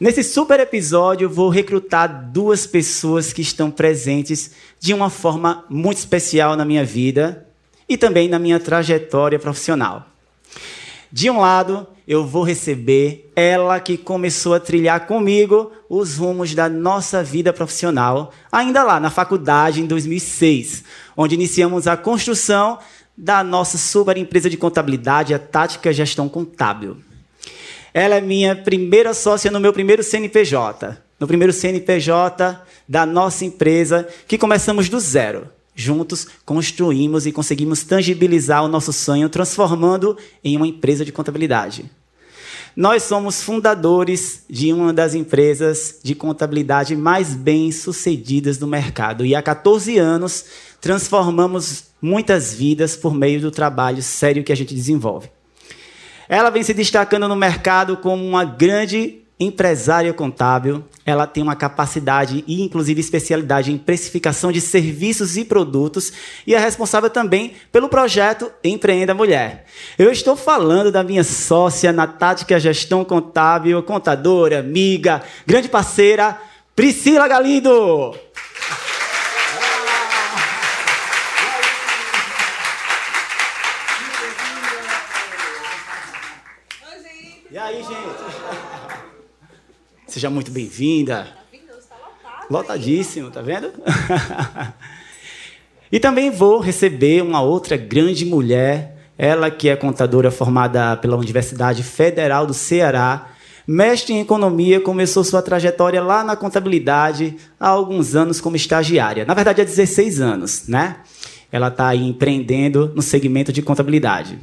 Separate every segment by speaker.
Speaker 1: Nesse super episódio, vou recrutar duas pessoas que estão presentes de uma forma muito especial na minha vida e também na minha trajetória profissional. De um lado, eu vou receber ela que começou a trilhar comigo os rumos da nossa vida profissional, ainda lá na faculdade em 2006, onde iniciamos a construção da nossa super empresa de contabilidade, a Tática Gestão Contábil. Ela é minha primeira sócia no meu primeiro CNPJ. No primeiro CNPJ da nossa empresa, que começamos do zero. Juntos construímos e conseguimos tangibilizar o nosso sonho, transformando em uma empresa de contabilidade. Nós somos fundadores de uma das empresas de contabilidade mais bem sucedidas do mercado e há 14 anos transformamos muitas vidas por meio do trabalho sério que a gente desenvolve. Ela vem se destacando no mercado como uma grande empresária contábil. Ela tem uma capacidade e, inclusive, especialidade em precificação de serviços e produtos e é responsável também pelo projeto Empreenda Mulher. Eu estou falando da minha sócia na Tática Gestão Contábil, contadora, amiga, grande parceira, Priscila Galindo. E aí, gente? Seja muito bem-vinda. Lotadíssimo, tá vendo? e também vou receber uma outra grande mulher, ela que é contadora formada pela Universidade Federal do Ceará, mestre em economia, começou sua trajetória lá na contabilidade há alguns anos como estagiária. Na verdade, há 16 anos, né? Ela está empreendendo no segmento de contabilidade.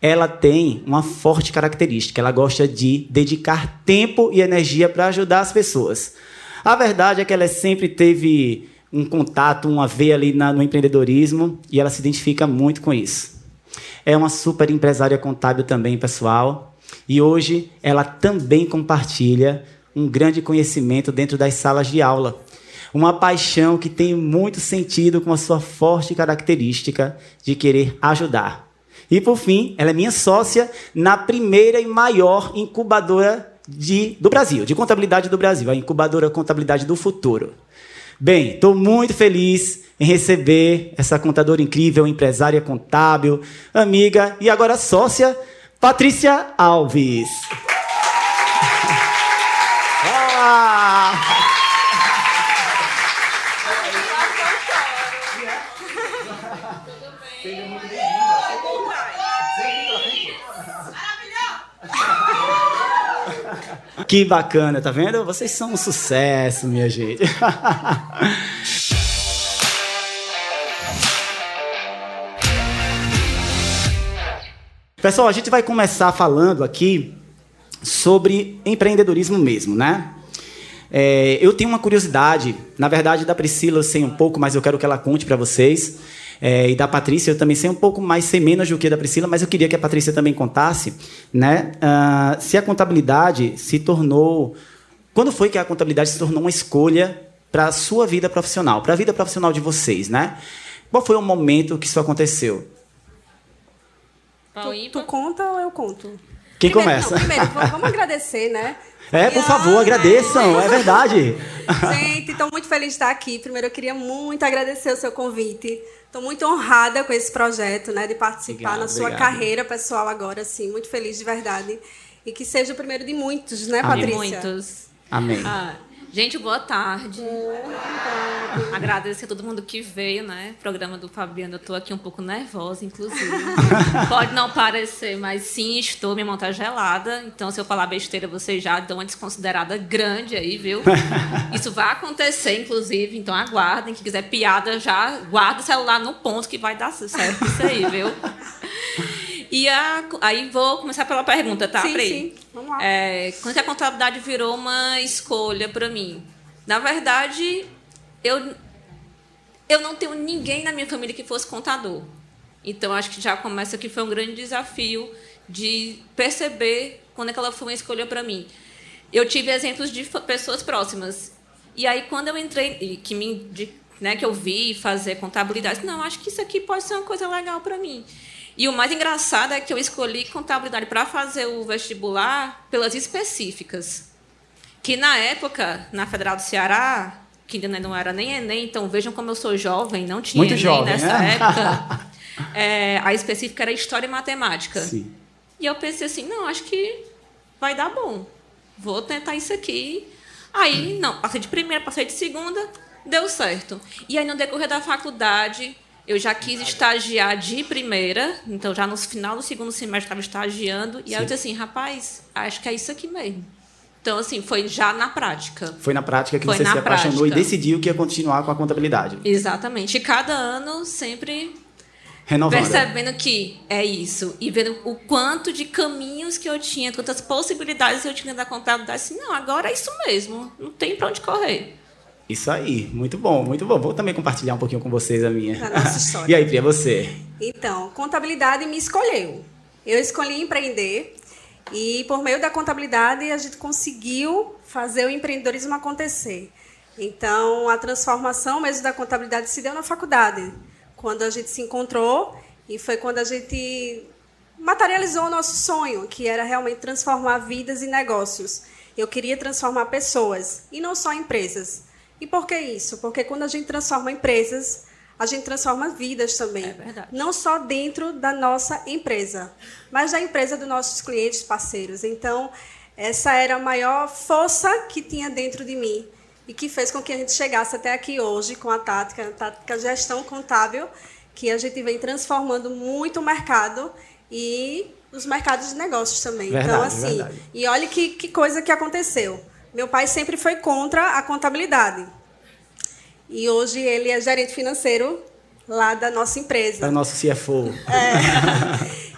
Speaker 1: Ela tem uma forte característica, ela gosta de dedicar tempo e energia para ajudar as pessoas. A verdade é que ela sempre teve um contato, uma veia ali na, no empreendedorismo e ela se identifica muito com isso. É uma super empresária contábil também, pessoal, e hoje ela também compartilha um grande conhecimento dentro das salas de aula uma paixão que tem muito sentido com a sua forte característica de querer ajudar. E por fim, ela é minha sócia na primeira e maior incubadora de, do Brasil, de contabilidade do Brasil, a incubadora Contabilidade do Futuro. Bem, estou muito feliz em receber essa contadora incrível, empresária contábil, amiga e agora sócia, Patrícia Alves. Ah! Que bacana, tá vendo? Vocês são um sucesso, minha gente. Pessoal, a gente vai começar falando aqui sobre empreendedorismo mesmo, né? É, eu tenho uma curiosidade, na verdade, da Priscila eu sei um pouco, mas eu quero que ela conte para vocês. É, e da Patrícia, eu também sei um pouco mais, sei menos do que da Priscila, mas eu queria que a Patrícia também contasse, né? Uh, se a contabilidade se tornou. Quando foi que a contabilidade se tornou uma escolha para a sua vida profissional, para a vida profissional de vocês, né? Qual foi o momento que isso aconteceu?
Speaker 2: Tu, tu conta ou eu conto?
Speaker 1: Quem primeiro, começa?
Speaker 2: Não, primeiro, vamos agradecer, né?
Speaker 1: É, por favor, agradeçam, é verdade.
Speaker 2: Gente, estou muito feliz de estar aqui. Primeiro, eu queria muito agradecer o seu convite. Estou muito honrada com esse projeto, né, de participar obrigado, na sua obrigado. carreira pessoal agora, assim, muito feliz de verdade. E que seja o primeiro de muitos, né, Amém.
Speaker 3: Patrícia? De muitos.
Speaker 1: Amém. Ah,
Speaker 3: Gente, boa tarde. Boa tarde. Agradecer a todo mundo que veio, né? Programa do Fabiano. Eu estou aqui um pouco nervosa, inclusive. Pode não parecer, mas sim, estou. Minha mão está gelada. Então, se eu falar besteira, vocês já dão uma desconsiderada grande aí, viu? Isso vai acontecer, inclusive. Então, aguardem. Quem quiser piada, já guarda o celular no ponto que vai dar certo isso aí, viu? E a, aí vou começar pela pergunta, tá,
Speaker 2: sim? Sim, vamos lá.
Speaker 3: É, quando a contabilidade virou uma escolha para mim? Na verdade, eu, eu não tenho ninguém na minha família que fosse contador. Então, acho que já começa que foi um grande desafio de perceber quando é que ela foi uma escolha para mim. Eu tive exemplos de pessoas próximas. E aí, quando eu entrei, que me de, né, que eu vi fazer contabilidade, não, acho que isso aqui pode ser uma coisa legal para mim. E o mais engraçado é que eu escolhi contabilidade para fazer o vestibular pelas específicas. Que na época, na Federal do Ceará, que ainda não era nem Enem, então vejam como eu sou jovem, não tinha
Speaker 1: Muito
Speaker 3: Enem
Speaker 1: jovem,
Speaker 3: nessa
Speaker 1: né?
Speaker 3: época. É, a específica era História e Matemática.
Speaker 1: Sim.
Speaker 3: E eu pensei assim, não, acho que vai dar bom. Vou tentar isso aqui. Aí, não, passei de primeira, passei de segunda, deu certo. E aí, no decorrer da faculdade, eu já quis estagiar de primeira, então já no final do segundo semestre estava estagiando, e aí eu disse assim, rapaz, acho que é isso aqui mesmo. Então, assim, foi já na prática.
Speaker 1: Foi na prática que
Speaker 3: Foi
Speaker 1: você se apaixonou
Speaker 3: prática.
Speaker 1: e decidiu que ia continuar com a contabilidade.
Speaker 3: Exatamente. E cada ano sempre
Speaker 1: Renovando.
Speaker 3: percebendo que é isso e vendo o quanto de caminhos que eu tinha, quantas possibilidades eu tinha da contabilidade, assim, não, agora é isso mesmo, não tem para onde correr.
Speaker 1: Isso aí, muito bom, muito bom. Vou também compartilhar um pouquinho com vocês a minha.
Speaker 2: A nossa história.
Speaker 1: e aí, Pri, é você?
Speaker 2: Então, contabilidade me escolheu. Eu escolhi empreender e por meio da contabilidade a gente conseguiu fazer o empreendedorismo acontecer. Então, a transformação mesmo da contabilidade se deu na faculdade, quando a gente se encontrou e foi quando a gente materializou o nosso sonho, que era realmente transformar vidas e negócios. Eu queria transformar pessoas e não só empresas. E por que isso? Porque quando a gente transforma empresas, a gente transforma vidas também.
Speaker 3: É verdade.
Speaker 2: Não só dentro da nossa empresa, mas da empresa dos nossos clientes parceiros. Então, essa era a maior força que tinha dentro de mim e que fez com que a gente chegasse até aqui hoje com a Tática, a Tática Gestão Contábil, que a gente vem transformando muito o mercado e os mercados de negócios também. então,
Speaker 1: Verdade,
Speaker 2: assim,
Speaker 1: verdade.
Speaker 2: e olha que, que coisa que aconteceu. Meu pai sempre foi contra a contabilidade. E hoje ele é gerente financeiro lá da nossa empresa.
Speaker 1: É o nosso CFO.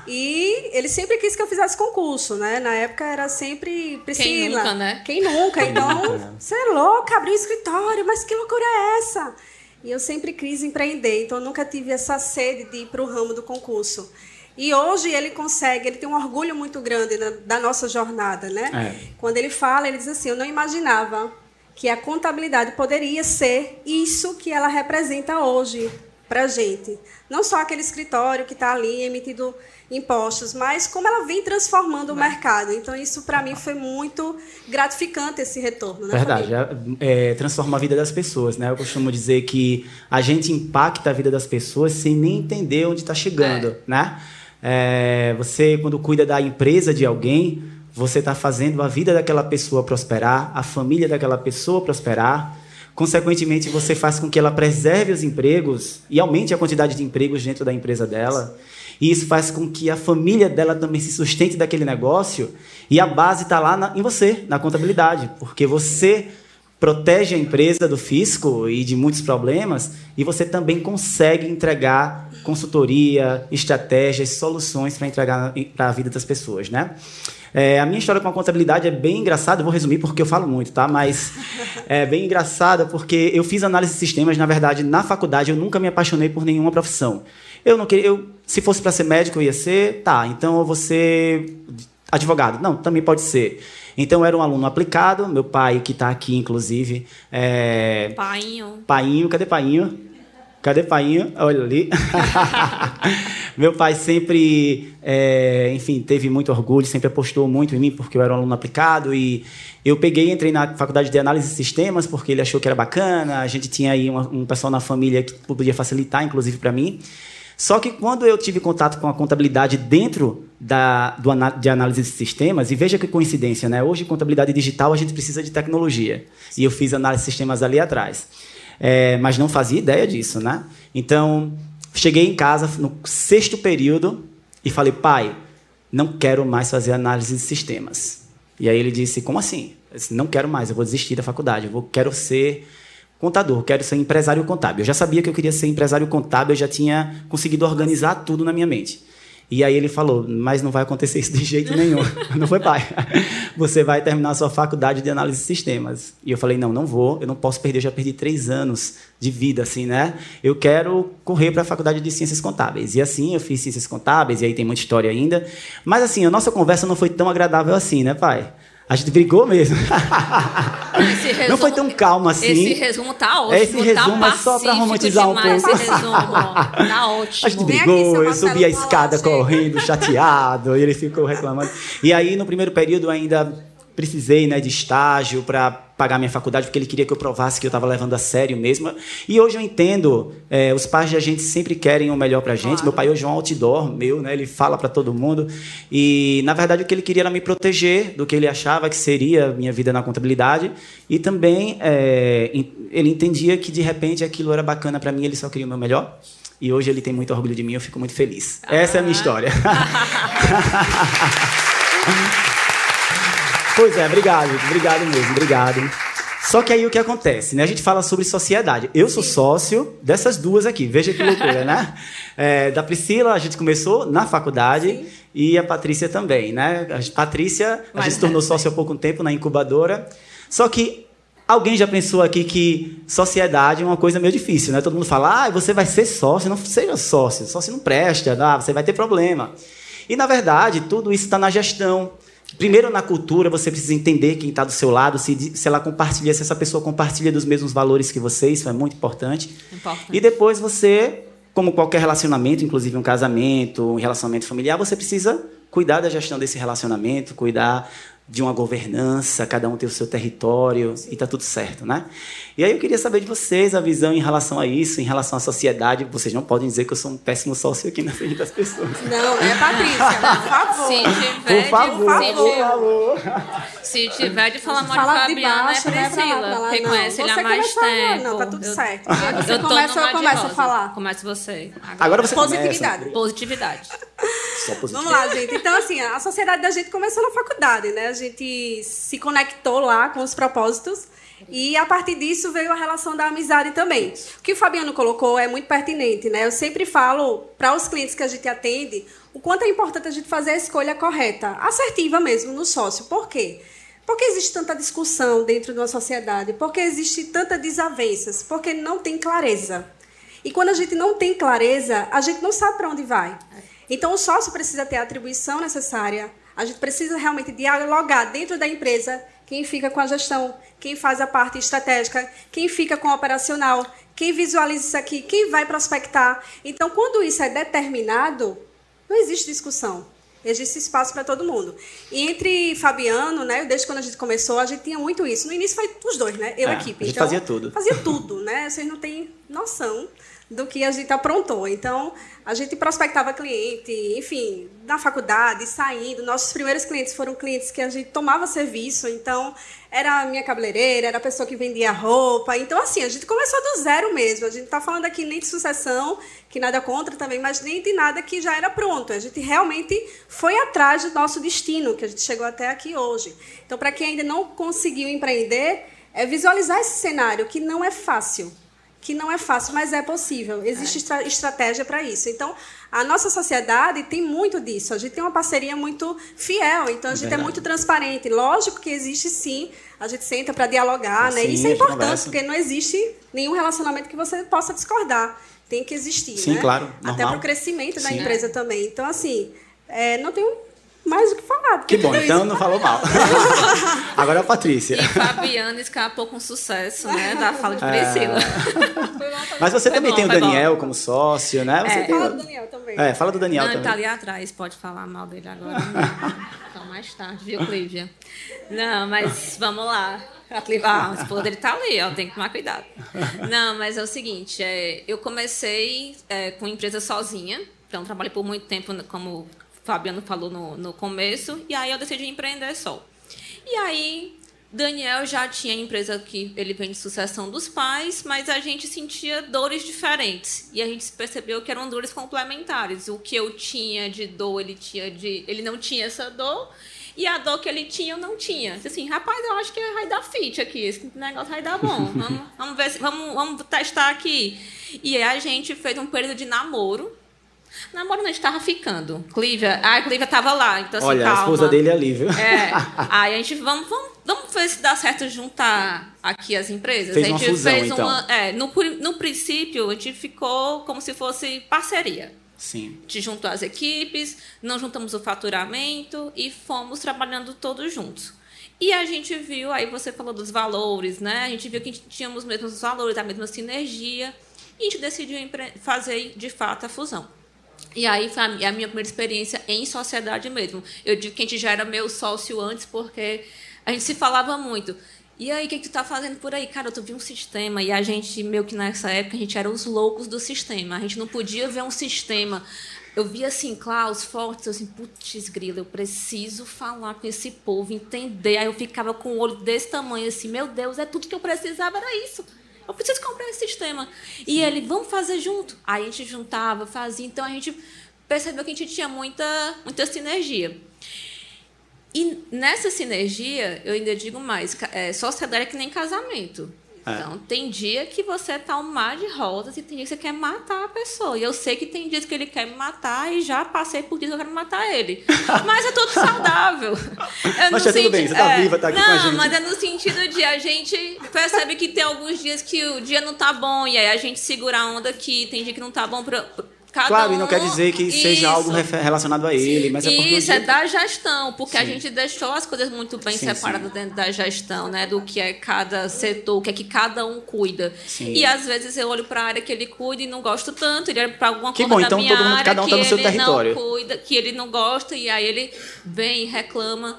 Speaker 2: E ele sempre quis que eu fizesse concurso, né? Na época era sempre Priscila.
Speaker 3: nunca, né?
Speaker 2: Quem nunca? Então, você é louca, abrir um escritório, mas que loucura é essa? E eu sempre quis empreender, então eu nunca tive essa sede de ir para o ramo do concurso. E hoje ele consegue, ele tem um orgulho muito grande na- da nossa jornada, né?
Speaker 1: É.
Speaker 2: Quando ele fala, ele diz assim: Eu não imaginava que a contabilidade poderia ser isso que ela representa hoje para a gente. Não só aquele escritório que está ali emitindo impostos, mas como ela vem transformando o mercado. Então, isso para mim foi muito gratificante esse retorno. Né,
Speaker 1: Verdade, é, é, transforma a vida das pessoas, né? Eu costumo dizer que a gente impacta a vida das pessoas sem nem entender onde está chegando, né? É, você, quando cuida da empresa de alguém, você está fazendo a vida daquela pessoa prosperar, a família daquela pessoa prosperar. Consequentemente, você faz com que ela preserve os empregos e aumente a quantidade de empregos dentro da empresa dela. E isso faz com que a família dela também se sustente daquele negócio. E a base está lá na- em você, na contabilidade, porque você protege a empresa do fisco e de muitos problemas, e você também consegue entregar consultoria, estratégias, soluções para entregar para a vida das pessoas, né? É, a minha história com a contabilidade é bem engraçada, vou resumir porque eu falo muito, tá? Mas é bem engraçada porque eu fiz análise de sistemas, na verdade, na faculdade eu nunca me apaixonei por nenhuma profissão. Eu não queria, eu, se fosse para ser médico eu ia ser, tá, então eu vou ser advogado. Não, também pode ser. Então eu era um aluno aplicado, meu pai que está aqui inclusive, é,
Speaker 3: Painho.
Speaker 1: Painho, cadê Painho? Cadê Painho? Olha ali. Meu pai sempre, é, enfim, teve muito orgulho, sempre apostou muito em mim, porque eu era um aluno aplicado. E eu peguei entrei na faculdade de análise de sistemas, porque ele achou que era bacana. A gente tinha aí um, um pessoal na família que podia facilitar, inclusive para mim. Só que quando eu tive contato com a contabilidade dentro da, do, de análise de sistemas, e veja que coincidência, né? Hoje, contabilidade digital, a gente precisa de tecnologia. E eu fiz análise de sistemas ali atrás. É, mas não fazia ideia disso, né? Então, cheguei em casa no sexto período e falei, pai, não quero mais fazer análise de sistemas. E aí ele disse, como assim? Eu disse, não quero mais, eu vou desistir da faculdade, eu vou, quero ser contador, quero ser empresário contábil. Eu já sabia que eu queria ser empresário contábil, eu já tinha conseguido organizar tudo na minha mente. E aí ele falou, mas não vai acontecer isso de jeito nenhum. não foi, pai? Você vai terminar a sua faculdade de análise de sistemas. E eu falei, não, não vou, eu não posso perder, eu já perdi três anos de vida, assim, né? Eu quero correr para a faculdade de ciências contábeis. E assim, eu fiz ciências contábeis, e aí tem muita história ainda. Mas assim, a nossa conversa não foi tão agradável assim, né, pai? A gente brigou mesmo.
Speaker 3: Resumo,
Speaker 1: não foi tão calmo assim.
Speaker 3: Esse resumo tá ótimo.
Speaker 1: Esse resumo
Speaker 3: tá
Speaker 1: é só pra
Speaker 3: pacífico
Speaker 1: romantizar um pouco.
Speaker 3: Esse resumo, tá ótimo.
Speaker 1: A gente
Speaker 2: aqui,
Speaker 1: brigou,
Speaker 2: seu
Speaker 1: eu subi a escada correndo, chateado, e ele ficou reclamando. E aí, no primeiro período, ainda precisei né, de estágio para pagar minha faculdade, porque ele queria que eu provasse que eu estava levando a sério mesmo. E hoje eu entendo, é, os pais da gente sempre querem o melhor para a gente. Claro. Meu pai hoje é um outdoor meu, né, ele fala para todo mundo. E, na verdade, o que ele queria era me proteger do que ele achava que seria minha vida na contabilidade. E também é, ele entendia que, de repente, aquilo era bacana para mim, ele só queria o meu melhor. E hoje ele tem muito orgulho de mim, eu fico muito feliz. Ah. Essa é a minha história. Pois é, obrigado, obrigado mesmo, obrigado. Só que aí o que acontece, né? A gente fala sobre sociedade. Eu sou sócio dessas duas aqui. Veja que loucura, né? É, da Priscila, a gente começou na faculdade Sim. e a Patrícia também, né? A Patrícia, a gente se tornou sócio há pouco tempo na incubadora. Só que alguém já pensou aqui que sociedade é uma coisa meio difícil, né? Todo mundo fala, ah, você vai ser sócio, não seja sócio, sócio não presta, ah, você vai ter problema. E na verdade, tudo isso está na gestão. Primeiro, na cultura, você precisa entender quem está do seu lado, se, se ela compartilha, se essa pessoa compartilha dos mesmos valores que você, isso é muito importante. importante. E depois você, como qualquer relacionamento, inclusive um casamento, um relacionamento familiar, você precisa cuidar da gestão desse relacionamento, cuidar de uma governança, cada um tem o seu território e está tudo certo, né? E aí eu queria saber de vocês a visão em relação a isso, em relação à sociedade. Vocês não podem dizer que eu sou um péssimo sócio aqui na frente das pessoas.
Speaker 2: Não, é Patrícia, por favor.
Speaker 3: Se tiver, por favor, de, por favor. Se tiver de falar mal de Fabiana, é Priscila. Reconhece ele há mais tempo.
Speaker 2: Não, tá tudo certo. Você eu começa, eu começo a falar.
Speaker 3: Começa você.
Speaker 1: Agora, Agora você
Speaker 2: Positividade.
Speaker 1: Começa.
Speaker 3: Positividade.
Speaker 2: Vamos lá, gente. Então, assim, a sociedade da gente começou na faculdade, né? Gente se conectou lá com os propósitos. E a partir disso veio a relação da amizade também. O que o Fabiano colocou é muito pertinente, né? Eu sempre falo para os clientes que a gente atende o quanto é importante a gente fazer a escolha correta, assertiva mesmo no sócio. Por quê? Porque existe tanta discussão dentro de uma sociedade? Porque existe tanta desavenças? Porque não tem clareza. E quando a gente não tem clareza, a gente não sabe para onde vai. Então, o sócio precisa ter a atribuição necessária. A gente precisa realmente dialogar dentro da empresa quem fica com a gestão, quem faz a parte estratégica, quem fica com o operacional, quem visualiza isso aqui, quem vai prospectar. Então, quando isso é determinado, não existe discussão. Existe espaço para todo mundo. E entre Fabiano, né, desde quando a gente começou, a gente tinha muito isso. No início foi os dois, né? Eu e
Speaker 1: é,
Speaker 2: equipe.
Speaker 1: A gente então, fazia tudo.
Speaker 2: Fazia tudo, né? Vocês não têm noção do que a gente aprontou. Então, a gente prospectava cliente, enfim, na faculdade, saindo. Nossos primeiros clientes foram clientes que a gente tomava serviço, então era a minha cabeleireira, era a pessoa que vendia roupa. Então, assim, a gente começou do zero mesmo. A gente está falando aqui nem de sucessão, que nada contra também, mas nem de nada que já era pronto. A gente realmente foi atrás do nosso destino, que a gente chegou até aqui hoje. Então, para quem ainda não conseguiu empreender, é visualizar esse cenário, que não é fácil que não é fácil, mas é possível. Existe é. estra estratégia para isso. Então, a nossa sociedade tem muito disso. A gente tem uma parceria muito fiel, então a gente Verdade. é muito transparente. Lógico que existe sim, a gente senta para dialogar, né? Isso é importante, porque não existe nenhum relacionamento que você possa discordar. Tem que existir,
Speaker 1: sim,
Speaker 2: né?
Speaker 1: claro.
Speaker 2: Normal. Até para o crescimento sim. da empresa também. Então, assim, é, não tem mais o que falar.
Speaker 1: Que bom, então não falou mal. Agora é a Patrícia.
Speaker 3: E Fabiana escapou com sucesso, né? Da fala de é. Priscila.
Speaker 1: É... Mas você foi também bom, tem o Daniel bom. como sócio, né? Você
Speaker 2: é.
Speaker 1: tem...
Speaker 2: Fala do Daniel também.
Speaker 1: É, fala do Daniel
Speaker 3: não,
Speaker 1: também.
Speaker 3: Ele tá ali atrás, pode falar mal dele agora. Só mais tarde, viu, Clívia? Não, mas vamos lá. Ah, a esposa dele tá ali, ó, tem que tomar cuidado. Não, mas é o seguinte, é, eu comecei é, com empresa sozinha, então trabalhei por muito tempo como Fabiano falou no, no começo, e aí eu decidi empreender só. E aí, Daniel já tinha empresa que ele vem de sucessão dos pais, mas a gente sentia dores diferentes. E a gente percebeu que eram dores complementares. O que eu tinha de dor, ele tinha de. Ele não tinha essa dor. E a dor que ele tinha, eu não tinha. Assim, rapaz, eu acho que vai dar fit aqui. Esse negócio vai dar bom. Vamos, vamos ver se, vamos, vamos testar aqui. E aí a gente fez um período de namoro Namoro não estava ficando. Clívia, a Clívia estava lá, então assim,
Speaker 1: Olha,
Speaker 3: calma.
Speaker 1: a esposa dele é ali, viu?
Speaker 3: É. Aí a gente vamos, vamos, vamos ver se dá certo juntar aqui as empresas.
Speaker 1: Fez
Speaker 3: a gente
Speaker 1: uma fusão,
Speaker 3: fez
Speaker 1: então.
Speaker 3: uma, é, no, no princípio a gente ficou como se fosse parceria.
Speaker 1: Sim.
Speaker 3: A gente juntou as equipes, não juntamos o faturamento e fomos trabalhando todos juntos. E a gente viu, aí você falou dos valores, né? A gente viu que tínhamos os mesmos valores, a mesma sinergia, e a gente decidiu fazer de fato a fusão. E aí foi a minha primeira experiência em sociedade mesmo. Eu digo que a gente já era meu sócio antes, porque a gente se falava muito. E aí, o que, que tu tá fazendo por aí? Cara, eu tô vi um sistema. E a gente, meio que nessa época, a gente era os loucos do sistema. A gente não podia ver um sistema. Eu via assim, Klaus, fortes, assim, putz, grila, eu preciso falar com esse povo, entender. Aí eu ficava com o olho desse tamanho, assim, meu Deus, é tudo que eu precisava, era isso. Eu preciso comprar esse sistema. E ele, vamos fazer junto. Aí a gente juntava, fazia. Então a gente percebeu que a gente tinha muita, muita sinergia. E nessa sinergia, eu ainda digo mais, é, sociedade é que nem casamento. É. Então, tem dia que você tá um mar de rosas e tem dia que você quer matar a pessoa. E eu sei que tem dias que ele quer me matar e já passei por dias que eu quero matar ele. Mas é tudo saudável.
Speaker 1: É mas tá tudo bem, você tá é, viva, tá aqui
Speaker 3: não,
Speaker 1: com a gente.
Speaker 3: Não, mas é no sentido de a gente percebe que tem alguns dias que o dia não tá bom e aí a gente segura a onda que tem dia que não tá bom pra,
Speaker 1: Cada claro, um, e não quer dizer que isso. seja algo relacionado a ele, mas é
Speaker 3: porque Isso, é da gestão, porque sim. a gente deixou as coisas muito bem sim, separadas sim. dentro da gestão, né? Do que é cada setor, o que é que cada um cuida. E às vezes eu olho para a área que ele cuida e não gosto tanto, ele olha para alguma
Speaker 1: que
Speaker 3: coisa
Speaker 1: bom,
Speaker 3: da
Speaker 1: então
Speaker 3: minha
Speaker 1: todo mundo,
Speaker 3: área
Speaker 1: cada um tá no seu território.
Speaker 3: não cuida, que ele não gosta, e aí ele vem e reclama.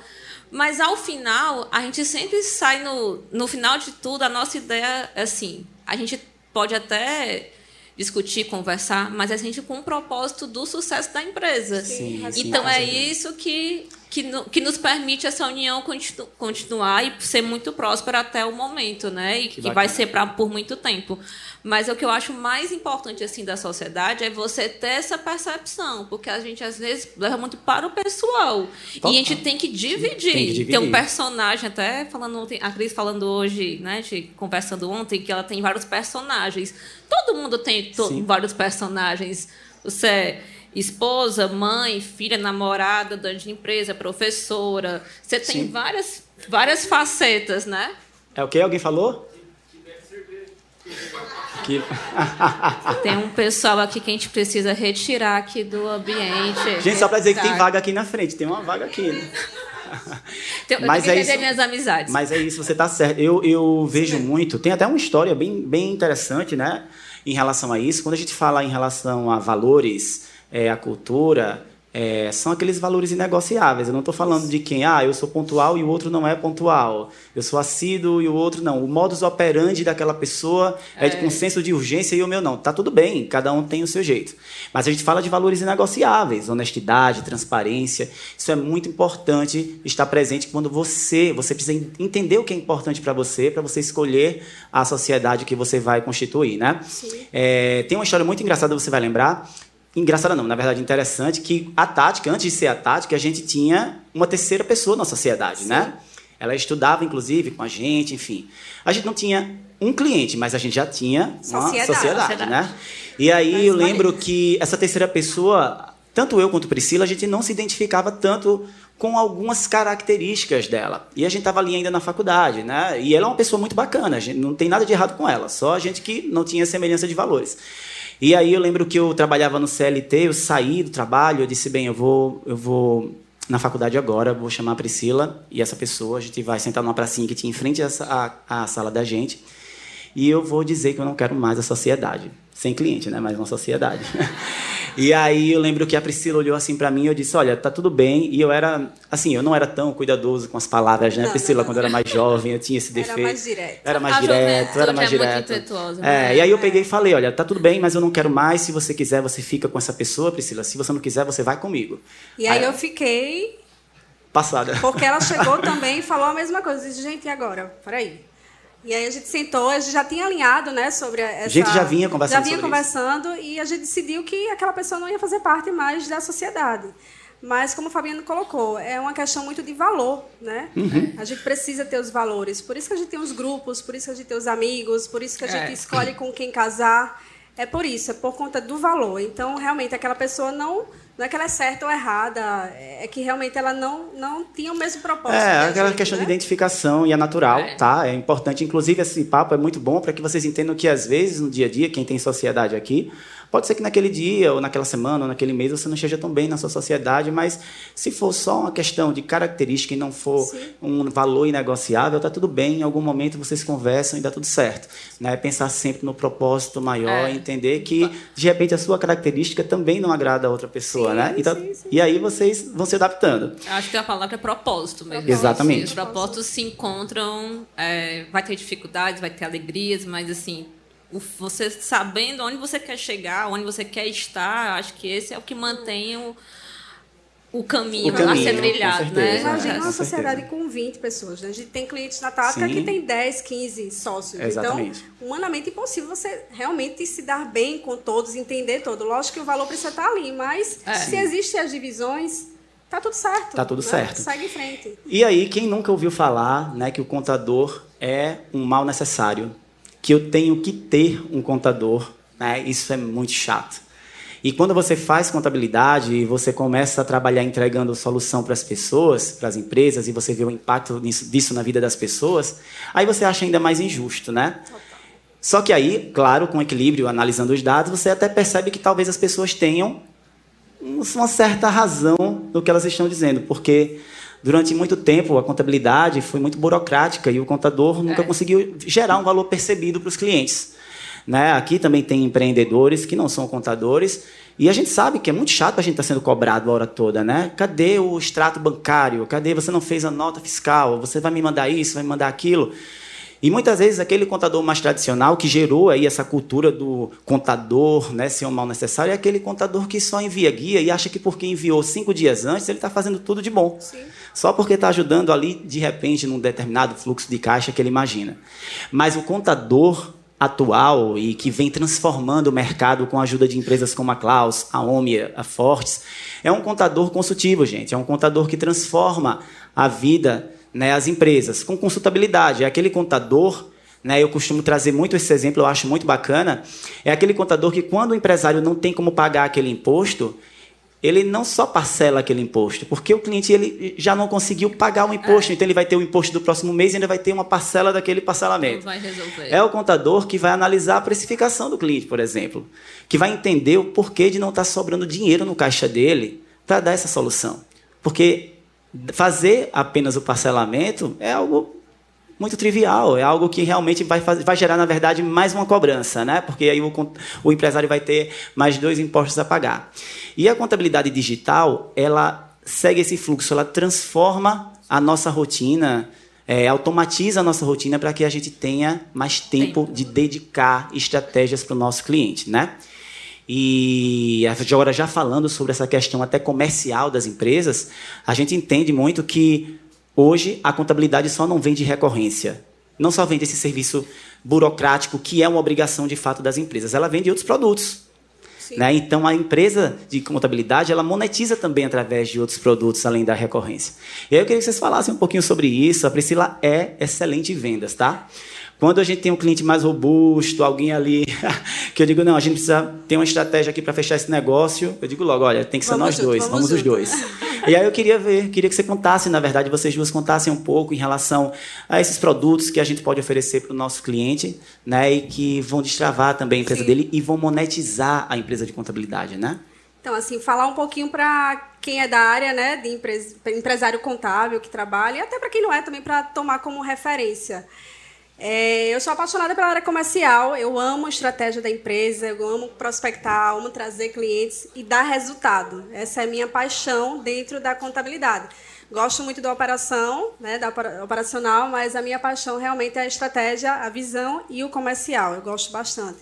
Speaker 3: Mas ao final, a gente sempre sai no, no final de tudo, a nossa ideia é assim, a gente pode até discutir, conversar, mas é gente com o propósito do sucesso da empresa. Sim, então sim, é isso que, que, que, nos permite essa união continu, continuar e ser muito próspera até o momento, né? E que, que vai ser pra, por muito tempo. Mas o que eu acho mais importante assim da sociedade é você ter essa percepção, porque a gente às vezes leva muito para o pessoal Total. e a gente tem que dividir. Tem que dividir. Tem um personagem até falando ontem, a Cris falando hoje, né, de, conversando ontem que ela tem vários personagens. Todo mundo tem to vários personagens. Você é esposa, mãe, filha, namorada, dona de empresa, professora. Você tem Sim. várias várias facetas, né?
Speaker 1: É o que alguém falou?
Speaker 3: Aqui. tem um pessoal aqui que a gente precisa retirar aqui do ambiente.
Speaker 1: Gente, só para dizer que tem vaga aqui na frente, tem uma vaga aqui. Né?
Speaker 3: Tem, mas é isso, minhas amizades.
Speaker 1: Mas é isso, você está certo. Eu, eu vejo muito, tem até uma história bem, bem interessante, né? Em relação a isso. Quando a gente fala em relação a valores, é, a cultura, é, são aqueles valores inegociáveis. Eu não estou falando de quem, ah, eu sou pontual e o outro não é pontual. Eu sou assíduo e o outro não. O modus operandi daquela pessoa é, é de consenso de urgência e o meu não. Tá tudo bem, cada um tem o seu jeito. Mas a gente fala de valores inegociáveis, honestidade, transparência. Isso é muito importante estar presente quando você, você precisa entender o que é importante para você, para você escolher a sociedade que você vai constituir, né? É, tem uma história muito engraçada, você vai lembrar engraçada não, na verdade interessante, que a tática, antes de ser a tática, a gente tinha uma terceira pessoa na sociedade, Sim. né? Ela estudava, inclusive, com a gente, enfim. A gente não tinha um cliente, mas a gente já tinha uma sociedade, sociedade, né? E aí mas eu lembro que essa terceira pessoa, tanto eu quanto Priscila, a gente não se identificava tanto com algumas características dela. E a gente estava ali ainda na faculdade, né? E ela é uma pessoa muito bacana, a gente não tem nada de errado com ela, só a gente que não tinha semelhança de valores. E aí eu lembro que eu trabalhava no CLT, eu saí do trabalho, eu disse, bem, eu vou, eu vou na faculdade agora, vou chamar a Priscila e essa pessoa, a gente vai sentar numa pracinha que tinha em frente à, à, à sala da gente, e eu vou dizer que eu não quero mais a sociedade sem cliente, né? Mas uma sociedade. e aí eu lembro que a Priscila olhou assim para mim e eu disse, olha, tá tudo bem. E eu era, assim, eu não era tão cuidadoso com as palavras, né? Não, Priscila, não, não. quando eu era mais jovem, eu tinha esse defeito. Era mais
Speaker 2: direto.
Speaker 1: Era mais a direto, era mais é direto.
Speaker 3: Muito
Speaker 1: é, e aí eu peguei e falei, olha, tá tudo bem, mas eu não quero mais. Se você quiser, você fica com essa pessoa, Priscila. Se você não quiser, você vai comigo.
Speaker 2: E aí, aí eu fiquei
Speaker 1: passada.
Speaker 2: Porque ela chegou também e falou a mesma coisa. Eu disse, gente, e agora? Peraí. E aí a gente sentou, a gente já tinha alinhado, né, sobre essa... A
Speaker 1: gente já vinha conversando
Speaker 2: Já vinha conversando isso. e a gente decidiu que aquela pessoa não ia fazer parte mais da sociedade. Mas, como o Fabiano colocou, é uma questão muito de valor, né? Uhum. A gente precisa ter os valores. Por isso que a gente tem os grupos, por isso que a gente tem os amigos, por isso que a gente é. escolhe com quem casar. É por isso, é por conta do valor. Então, realmente, aquela pessoa não não é que ela é certa ou errada, é que realmente ela não, não tinha o mesmo propósito.
Speaker 1: É, aquela gente, questão né? de identificação e é natural, é. tá? É importante. Inclusive, esse papo é muito bom para que vocês entendam que, às vezes, no dia a dia, quem tem sociedade aqui, Pode ser que naquele dia, ou naquela semana, ou naquele mês, você não esteja tão bem na sua sociedade, mas se for só uma questão de característica e não for Sim. um valor inegociável, está tudo bem. Em algum momento vocês conversam e dá tudo certo. Né? Pensar sempre no propósito maior, é. entender que, de repente, a sua característica também não agrada a outra pessoa, sim, né? Então, sim, sim. E aí vocês vão se adaptando.
Speaker 3: Acho que a palavra é propósito mesmo.
Speaker 1: Exatamente.
Speaker 3: Os propósitos se encontram, é, vai ter dificuldades, vai ter alegrias, mas assim, você sabendo onde você quer chegar, onde você quer estar, acho que esse é o que mantém o, o, caminho, o caminho a ser trilhado. Né?
Speaker 2: Imagina uma sociedade com 20 pessoas. Né? A gente tem clientes na Tática que tem 10, 15 sócios. Então, Exatamente. Então, humanamente impossível você realmente se dar bem com todos, entender todo. Lógico que o valor precisa estar ali, mas é. se existem as divisões, Tá tudo certo.
Speaker 1: Tá tudo
Speaker 2: né?
Speaker 1: certo.
Speaker 2: Segue em frente.
Speaker 1: E aí, quem nunca ouviu falar né, que o contador é um mal necessário que eu tenho que ter um contador, né? Isso é muito chato. E quando você faz contabilidade e você começa a trabalhar entregando solução para as pessoas, para as empresas, e você vê o impacto disso na vida das pessoas, aí você acha ainda mais injusto, né? Só que aí, claro, com equilíbrio, analisando os dados, você até percebe que talvez as pessoas tenham uma certa razão no que elas estão dizendo, porque Durante muito tempo, a contabilidade foi muito burocrática e o contador nunca é. conseguiu gerar um valor percebido para os clientes. Né? Aqui também tem empreendedores que não são contadores e a gente sabe que é muito chato a gente estar tá sendo cobrado a hora toda, né? Cadê o extrato bancário? Cadê você não fez a nota fiscal? Você vai me mandar isso, vai me mandar aquilo? E muitas vezes aquele contador mais tradicional que gerou aí essa cultura do contador, né, ser um mal necessário, é aquele contador que só envia guia e acha que porque enviou cinco dias antes ele está fazendo tudo de bom. Sim. Só porque está ajudando ali de repente num determinado fluxo de caixa que ele imagina. Mas o contador atual e que vem transformando o mercado com a ajuda de empresas como a Klaus, a Omia, a Fortes, é um contador consultivo, gente. É um contador que transforma a vida né, as empresas, com consultabilidade. É aquele contador, né, eu costumo trazer muito esse exemplo, eu acho muito bacana, é aquele contador que quando o empresário não tem como pagar aquele imposto, ele não só parcela aquele imposto, porque o cliente ele já não conseguiu pagar o imposto, é. então ele vai ter o imposto do próximo mês e ainda vai ter uma parcela daquele parcelamento.
Speaker 3: Vai resolver.
Speaker 1: É o contador que vai analisar a precificação do cliente, por exemplo, que vai entender o porquê de não estar sobrando dinheiro no caixa dele para dar essa solução. Porque fazer apenas o parcelamento é algo muito trivial, é algo que realmente vai, fazer, vai gerar, na verdade, mais uma cobrança, né? porque aí o, o empresário vai ter mais dois impostos a pagar. E a contabilidade digital, ela segue esse fluxo, ela transforma a nossa rotina, é, automatiza a nossa rotina para que a gente tenha mais tempo de dedicar estratégias para o nosso cliente. Né? E agora, já falando sobre essa questão até comercial das empresas, a gente entende muito que hoje a contabilidade só não vem de recorrência. Não só vem desse serviço burocrático, que é uma obrigação de fato das empresas, ela vem de outros produtos. Né? Então, a empresa de contabilidade ela monetiza também através de outros produtos, além da recorrência. E aí eu queria que vocês falassem um pouquinho sobre isso. A Priscila é excelente em vendas, tá? Quando a gente tem um cliente mais robusto, alguém ali que eu digo, não, a gente precisa ter uma estratégia aqui para fechar esse negócio, eu digo logo, olha, tem que ser vamos nós junto, dois, vamos, vamos os dois. e aí eu queria ver, queria que você contasse, na verdade, vocês duas contassem um pouco em relação a esses produtos que a gente pode oferecer para o nosso cliente, né, e que vão destravar também a empresa Sim. dele e vão monetizar a empresa de contabilidade, né?
Speaker 2: Então, assim, falar um pouquinho para quem é da área, né, de empresário contábil que trabalha, e até para quem não é também, para tomar como referência. É, eu sou apaixonada pela área comercial, eu amo a estratégia da empresa, eu amo prospectar, amo trazer clientes e dar resultado. Essa é a minha paixão dentro da contabilidade. Gosto muito da operação, né, da operacional, mas a minha paixão realmente é a estratégia, a visão e o comercial. Eu gosto bastante.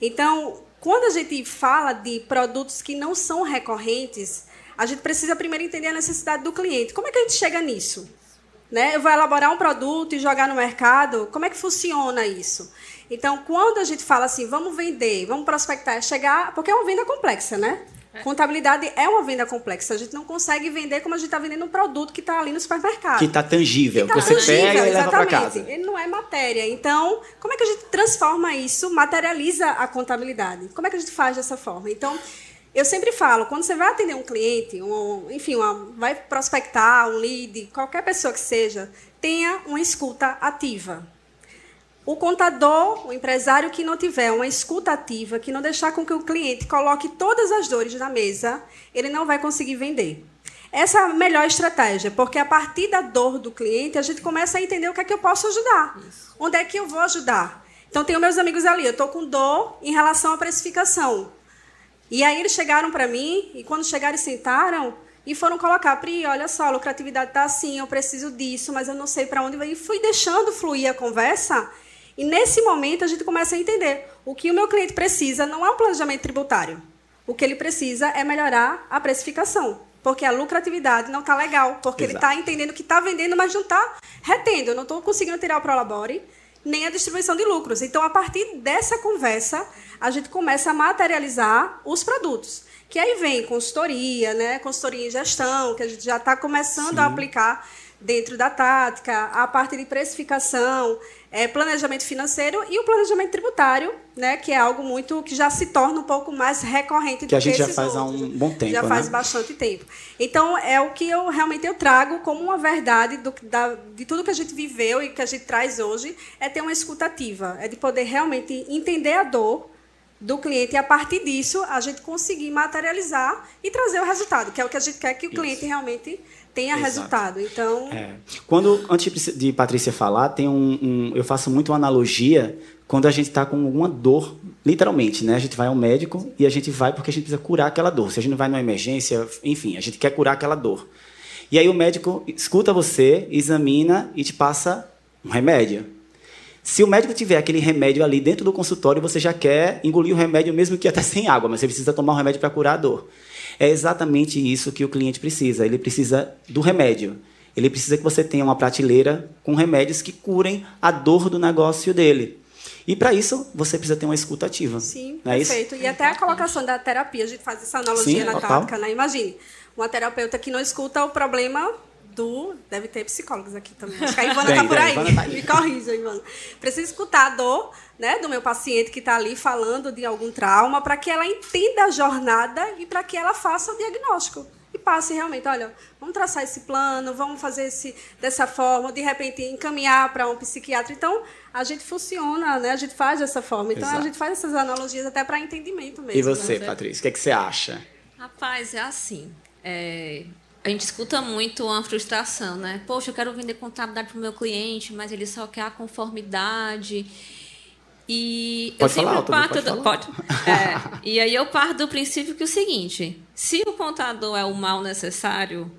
Speaker 2: Então, quando a gente fala de produtos que não são recorrentes, a gente precisa primeiro entender a necessidade do cliente. Como é que a gente chega nisso? Né? Eu vou elaborar um produto e jogar no mercado. Como é que funciona isso? Então, quando a gente fala assim, vamos vender, vamos prospectar, é chegar. Porque é uma venda complexa, né? É. Contabilidade é uma venda complexa. A gente não consegue vender como a gente está vendendo um produto que está ali no supermercado.
Speaker 1: Que está tangível. Que, tá você tangível, pega e leva para casa.
Speaker 2: Ele não é matéria. Então, como é que a gente transforma isso, materializa a contabilidade? Como é que a gente faz dessa forma? Então, eu sempre falo, quando você vai atender um cliente, um, enfim, uma, vai prospectar um lead, qualquer pessoa que seja, tenha uma escuta ativa. O contador, o empresário que não tiver uma escuta ativa, que não deixar com que o cliente coloque todas as dores na mesa, ele não vai conseguir vender. Essa é a melhor estratégia, porque a partir da dor do cliente, a gente começa a entender o que é que eu posso ajudar. Isso. Onde é que eu vou ajudar? Então, tenho meus amigos ali, eu estou com dor em relação à precificação. E aí eles chegaram para mim, e quando chegaram e sentaram, e foram colocar, Pri, olha só, a lucratividade está assim, eu preciso disso, mas eu não sei para onde vai. E fui deixando fluir a conversa, e nesse momento a gente começa a entender o que o meu cliente precisa não é um planejamento tributário. O que ele precisa é melhorar a precificação. Porque a lucratividade não está legal. Porque Exato. ele está entendendo que está vendendo, mas não está retendo. Eu não estou conseguindo tirar o Prolabore, nem a distribuição de lucros. Então, a partir dessa conversa, a gente começa a materializar os produtos. Que aí vem consultoria, né? consultoria em gestão, que a gente já está começando Sim. a aplicar dentro da tática, a parte de precificação, é, planejamento financeiro e o planejamento tributário, né, que é algo muito que já se torna um pouco mais recorrente
Speaker 1: que a gente já faz outros. há um bom tempo,
Speaker 2: já
Speaker 1: né?
Speaker 2: faz bastante tempo. Então é o que eu realmente eu trago como uma verdade do, da, de tudo que a gente viveu e que a gente traz hoje é ter uma escutativa, é de poder realmente entender a dor do cliente e a partir disso a gente conseguir materializar e trazer o resultado, que é o que a gente quer que o cliente Isso. realmente tenha Exato. resultado. Então,
Speaker 1: é. quando antes de Patrícia falar, tem um, um eu faço muito uma analogia quando a gente está com alguma dor, literalmente, né? A gente vai ao médico e a gente vai porque a gente precisa curar aquela dor. Se a gente não vai numa emergência, enfim, a gente quer curar aquela dor. E aí o médico escuta você, examina e te passa um remédio. Se o médico tiver aquele remédio ali dentro do consultório, você já quer engolir o remédio mesmo que até sem água, mas você precisa tomar o remédio para curar a dor. É exatamente isso que o cliente precisa. Ele precisa do remédio. Ele precisa que você tenha uma prateleira com remédios que curem a dor do negócio dele. E para isso, você precisa ter uma escuta ativa.
Speaker 2: Sim, é perfeito. Isso? E até a colocação da terapia, a gente faz essa analogia Sim, na tática, né? Imagine, uma terapeuta que não escuta o problema do. Deve ter psicólogos aqui também. Acho que a Ivana está por aí. Tá aí. Me corrija, Ivana. Preciso escutar a dor né, do meu paciente que está ali falando de algum trauma, para que ela entenda a jornada e para que ela faça o diagnóstico. E passe realmente, olha, vamos traçar esse plano, vamos fazer esse dessa forma, de repente encaminhar para um psiquiatra. Então, a gente funciona, né? A gente faz dessa forma. Então, Exato. a gente faz essas analogias até para entendimento mesmo.
Speaker 1: E você, né? Patrícia, o que, é que você acha?
Speaker 3: Rapaz, é assim. É, a gente escuta muito uma frustração, né? Poxa, eu quero vender contabilidade para o meu cliente, mas ele só quer a conformidade. E
Speaker 1: pode eu sempre falar, parto do,
Speaker 3: pode. É, e aí eu parto do princípio que é o seguinte: se o contador é o mal necessário,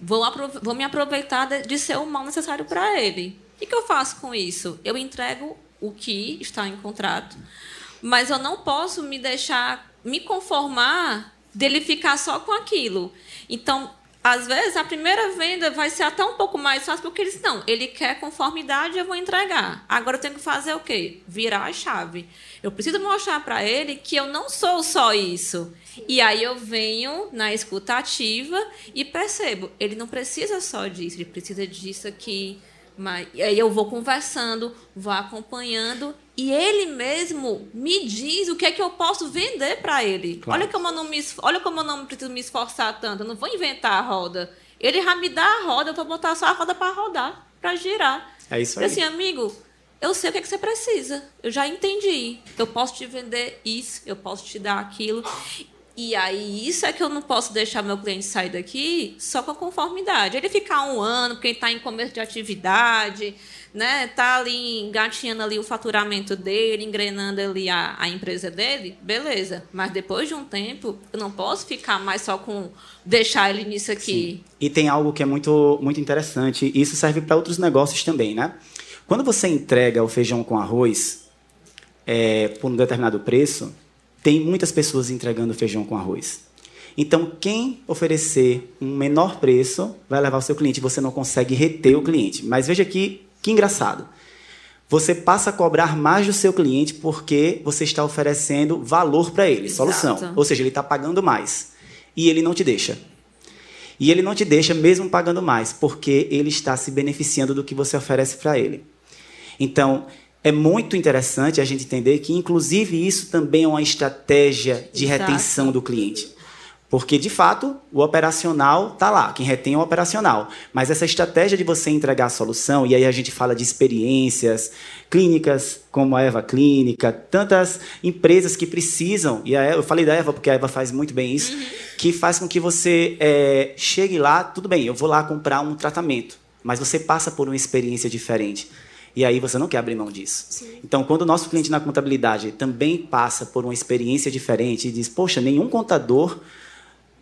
Speaker 3: vou, vou me aproveitar de, de ser o mal necessário para ele. O que eu faço com isso? Eu entrego o que está em contrato, mas eu não posso me deixar me conformar dele ficar só com aquilo. Então, às vezes a primeira venda vai ser até um pouco mais fácil, porque eles não, ele quer conformidade, eu vou entregar. Agora eu tenho que fazer o quê? Virar a chave. Eu preciso mostrar para ele que eu não sou só isso. E aí eu venho na escutativa e percebo, ele não precisa só disso, ele precisa disso aqui. Mas, aí eu vou conversando, vou acompanhando e ele mesmo me diz o que é que eu posso vender para ele. Claro. Olha como eu não me olha como eu não preciso me esforçar tanto, eu não vou inventar a roda. Ele já me dá a roda, eu vou botar só a roda para rodar, para girar.
Speaker 1: É isso aí.
Speaker 3: E assim, amigo, eu sei o que, é que você precisa. Eu já entendi. Eu posso te vender isso, eu posso te dar aquilo. E aí, isso é que eu não posso deixar meu cliente sair daqui só com a conformidade. Ele ficar um ano, porque ele está em começo de atividade, né? Tá ali engatinhando ali o faturamento dele, engrenando ali a, a empresa dele, beleza. Mas depois de um tempo, eu não posso ficar mais só com deixar ele nisso aqui.
Speaker 1: Sim. E tem algo que é muito, muito interessante, e isso serve para outros negócios também, né? Quando você entrega o feijão com arroz é, por um determinado preço, tem muitas pessoas entregando feijão com arroz. Então, quem oferecer um menor preço vai levar o seu cliente. Você não consegue reter o cliente. Mas veja aqui que engraçado. Você passa a cobrar mais do seu cliente porque você está oferecendo valor para ele, Exato. solução. Ou seja, ele está pagando mais. E ele não te deixa. E ele não te deixa mesmo pagando mais, porque ele está se beneficiando do que você oferece para ele. Então, é muito interessante a gente entender que, inclusive, isso também é uma estratégia de Exato. retenção do cliente. Porque, de fato, o operacional está lá, quem retém é o operacional. Mas essa estratégia de você entregar a solução, e aí a gente fala de experiências clínicas, como a Eva Clínica, tantas empresas que precisam, e a Eva, eu falei da Eva porque a Eva faz muito bem isso, uhum. que faz com que você é, chegue lá, tudo bem, eu vou lá comprar um tratamento, mas você passa por uma experiência diferente. E aí você não quer abrir mão disso. Sim. Então, quando o nosso cliente na contabilidade também passa por uma experiência diferente e diz, poxa, nenhum contador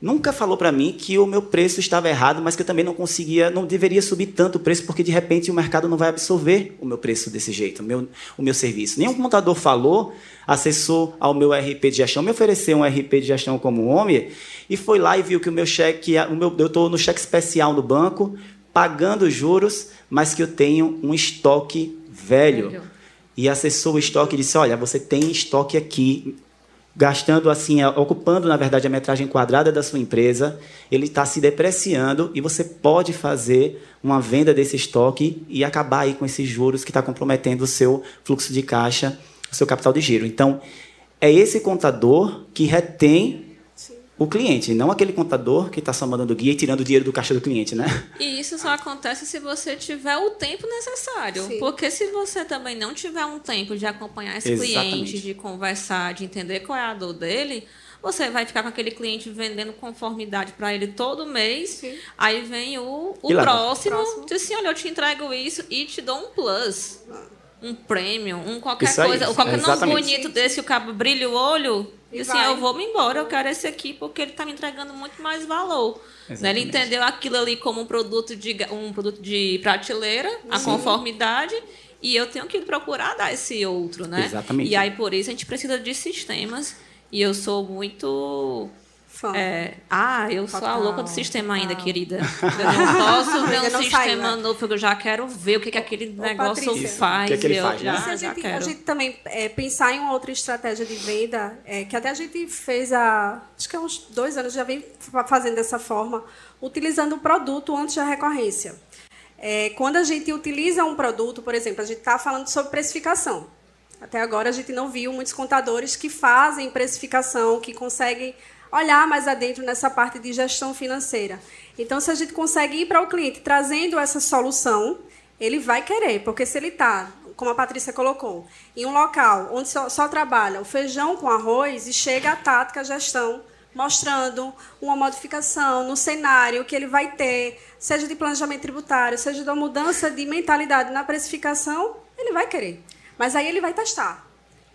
Speaker 1: nunca falou para mim que o meu preço estava errado, mas que eu também não conseguia, não deveria subir tanto o preço, porque de repente o mercado não vai absorver o meu preço desse jeito, o meu, o meu serviço. Nenhum contador falou, acessou ao meu RP de gestão, me ofereceu um RP de gestão como homem, e foi lá e viu que o meu cheque, o meu, eu estou no cheque especial no banco, pagando juros, mas que eu tenho um estoque velho. velho. E acessou o estoque e disse: Olha, você tem estoque aqui gastando assim, é, ocupando na verdade a metragem quadrada da sua empresa, ele está se depreciando e você pode fazer uma venda desse estoque e acabar aí com esses juros que está comprometendo o seu fluxo de caixa, o seu capital de giro. Então, é esse contador que retém o cliente, não aquele contador que está só mandando guia e tirando o dinheiro do caixa do cliente, né?
Speaker 3: E isso só acontece se você tiver o tempo necessário. Sim. Porque se você também não tiver um tempo de acompanhar esse Exatamente. cliente, de conversar, de entender qual é a dor dele, você vai ficar com aquele cliente vendendo conformidade para ele todo mês. Sim. Aí vem o, o próximo, próximo, diz assim: olha, eu te entrego isso e te dou um plus. Um prêmio, um qualquer isso coisa. Aí, qualquer nome bonito desse, o cabo brilha o olho e assim, vai. eu vou me embora, eu quero esse aqui porque ele está me entregando muito mais valor. Né? Ele entendeu aquilo ali como um produto de, um produto de prateleira, a conformidade, e eu tenho que procurar dar esse outro, né?
Speaker 1: Exatamente.
Speaker 3: E aí, por isso, a gente precisa de sistemas. E eu sou muito é, ah, eu sou a louca do sistema ainda, querida. Eu não posso ver um sistema novo, porque eu já quero ver o que, que aquele Ô, negócio Patrícia, faz.
Speaker 1: O que, é que ele faz, né?
Speaker 2: já, a, gente, a gente também é, pensar em uma outra estratégia de venda, é, que até a gente fez há, acho que há uns dois anos, já vem fazendo dessa forma, utilizando o produto antes da recorrência. É, quando a gente utiliza um produto, por exemplo, a gente está falando sobre precificação. Até agora a gente não viu muitos contadores que fazem precificação, que conseguem olhar mais adentro nessa parte de gestão financeira. Então, se a gente consegue ir para o cliente trazendo essa solução, ele vai querer, porque se ele está, como a Patrícia colocou, em um local onde só, só trabalha o feijão com arroz e chega a tática gestão mostrando uma modificação no cenário que ele vai ter, seja de planejamento tributário, seja de uma mudança de mentalidade na precificação, ele vai querer. Mas aí ele vai testar.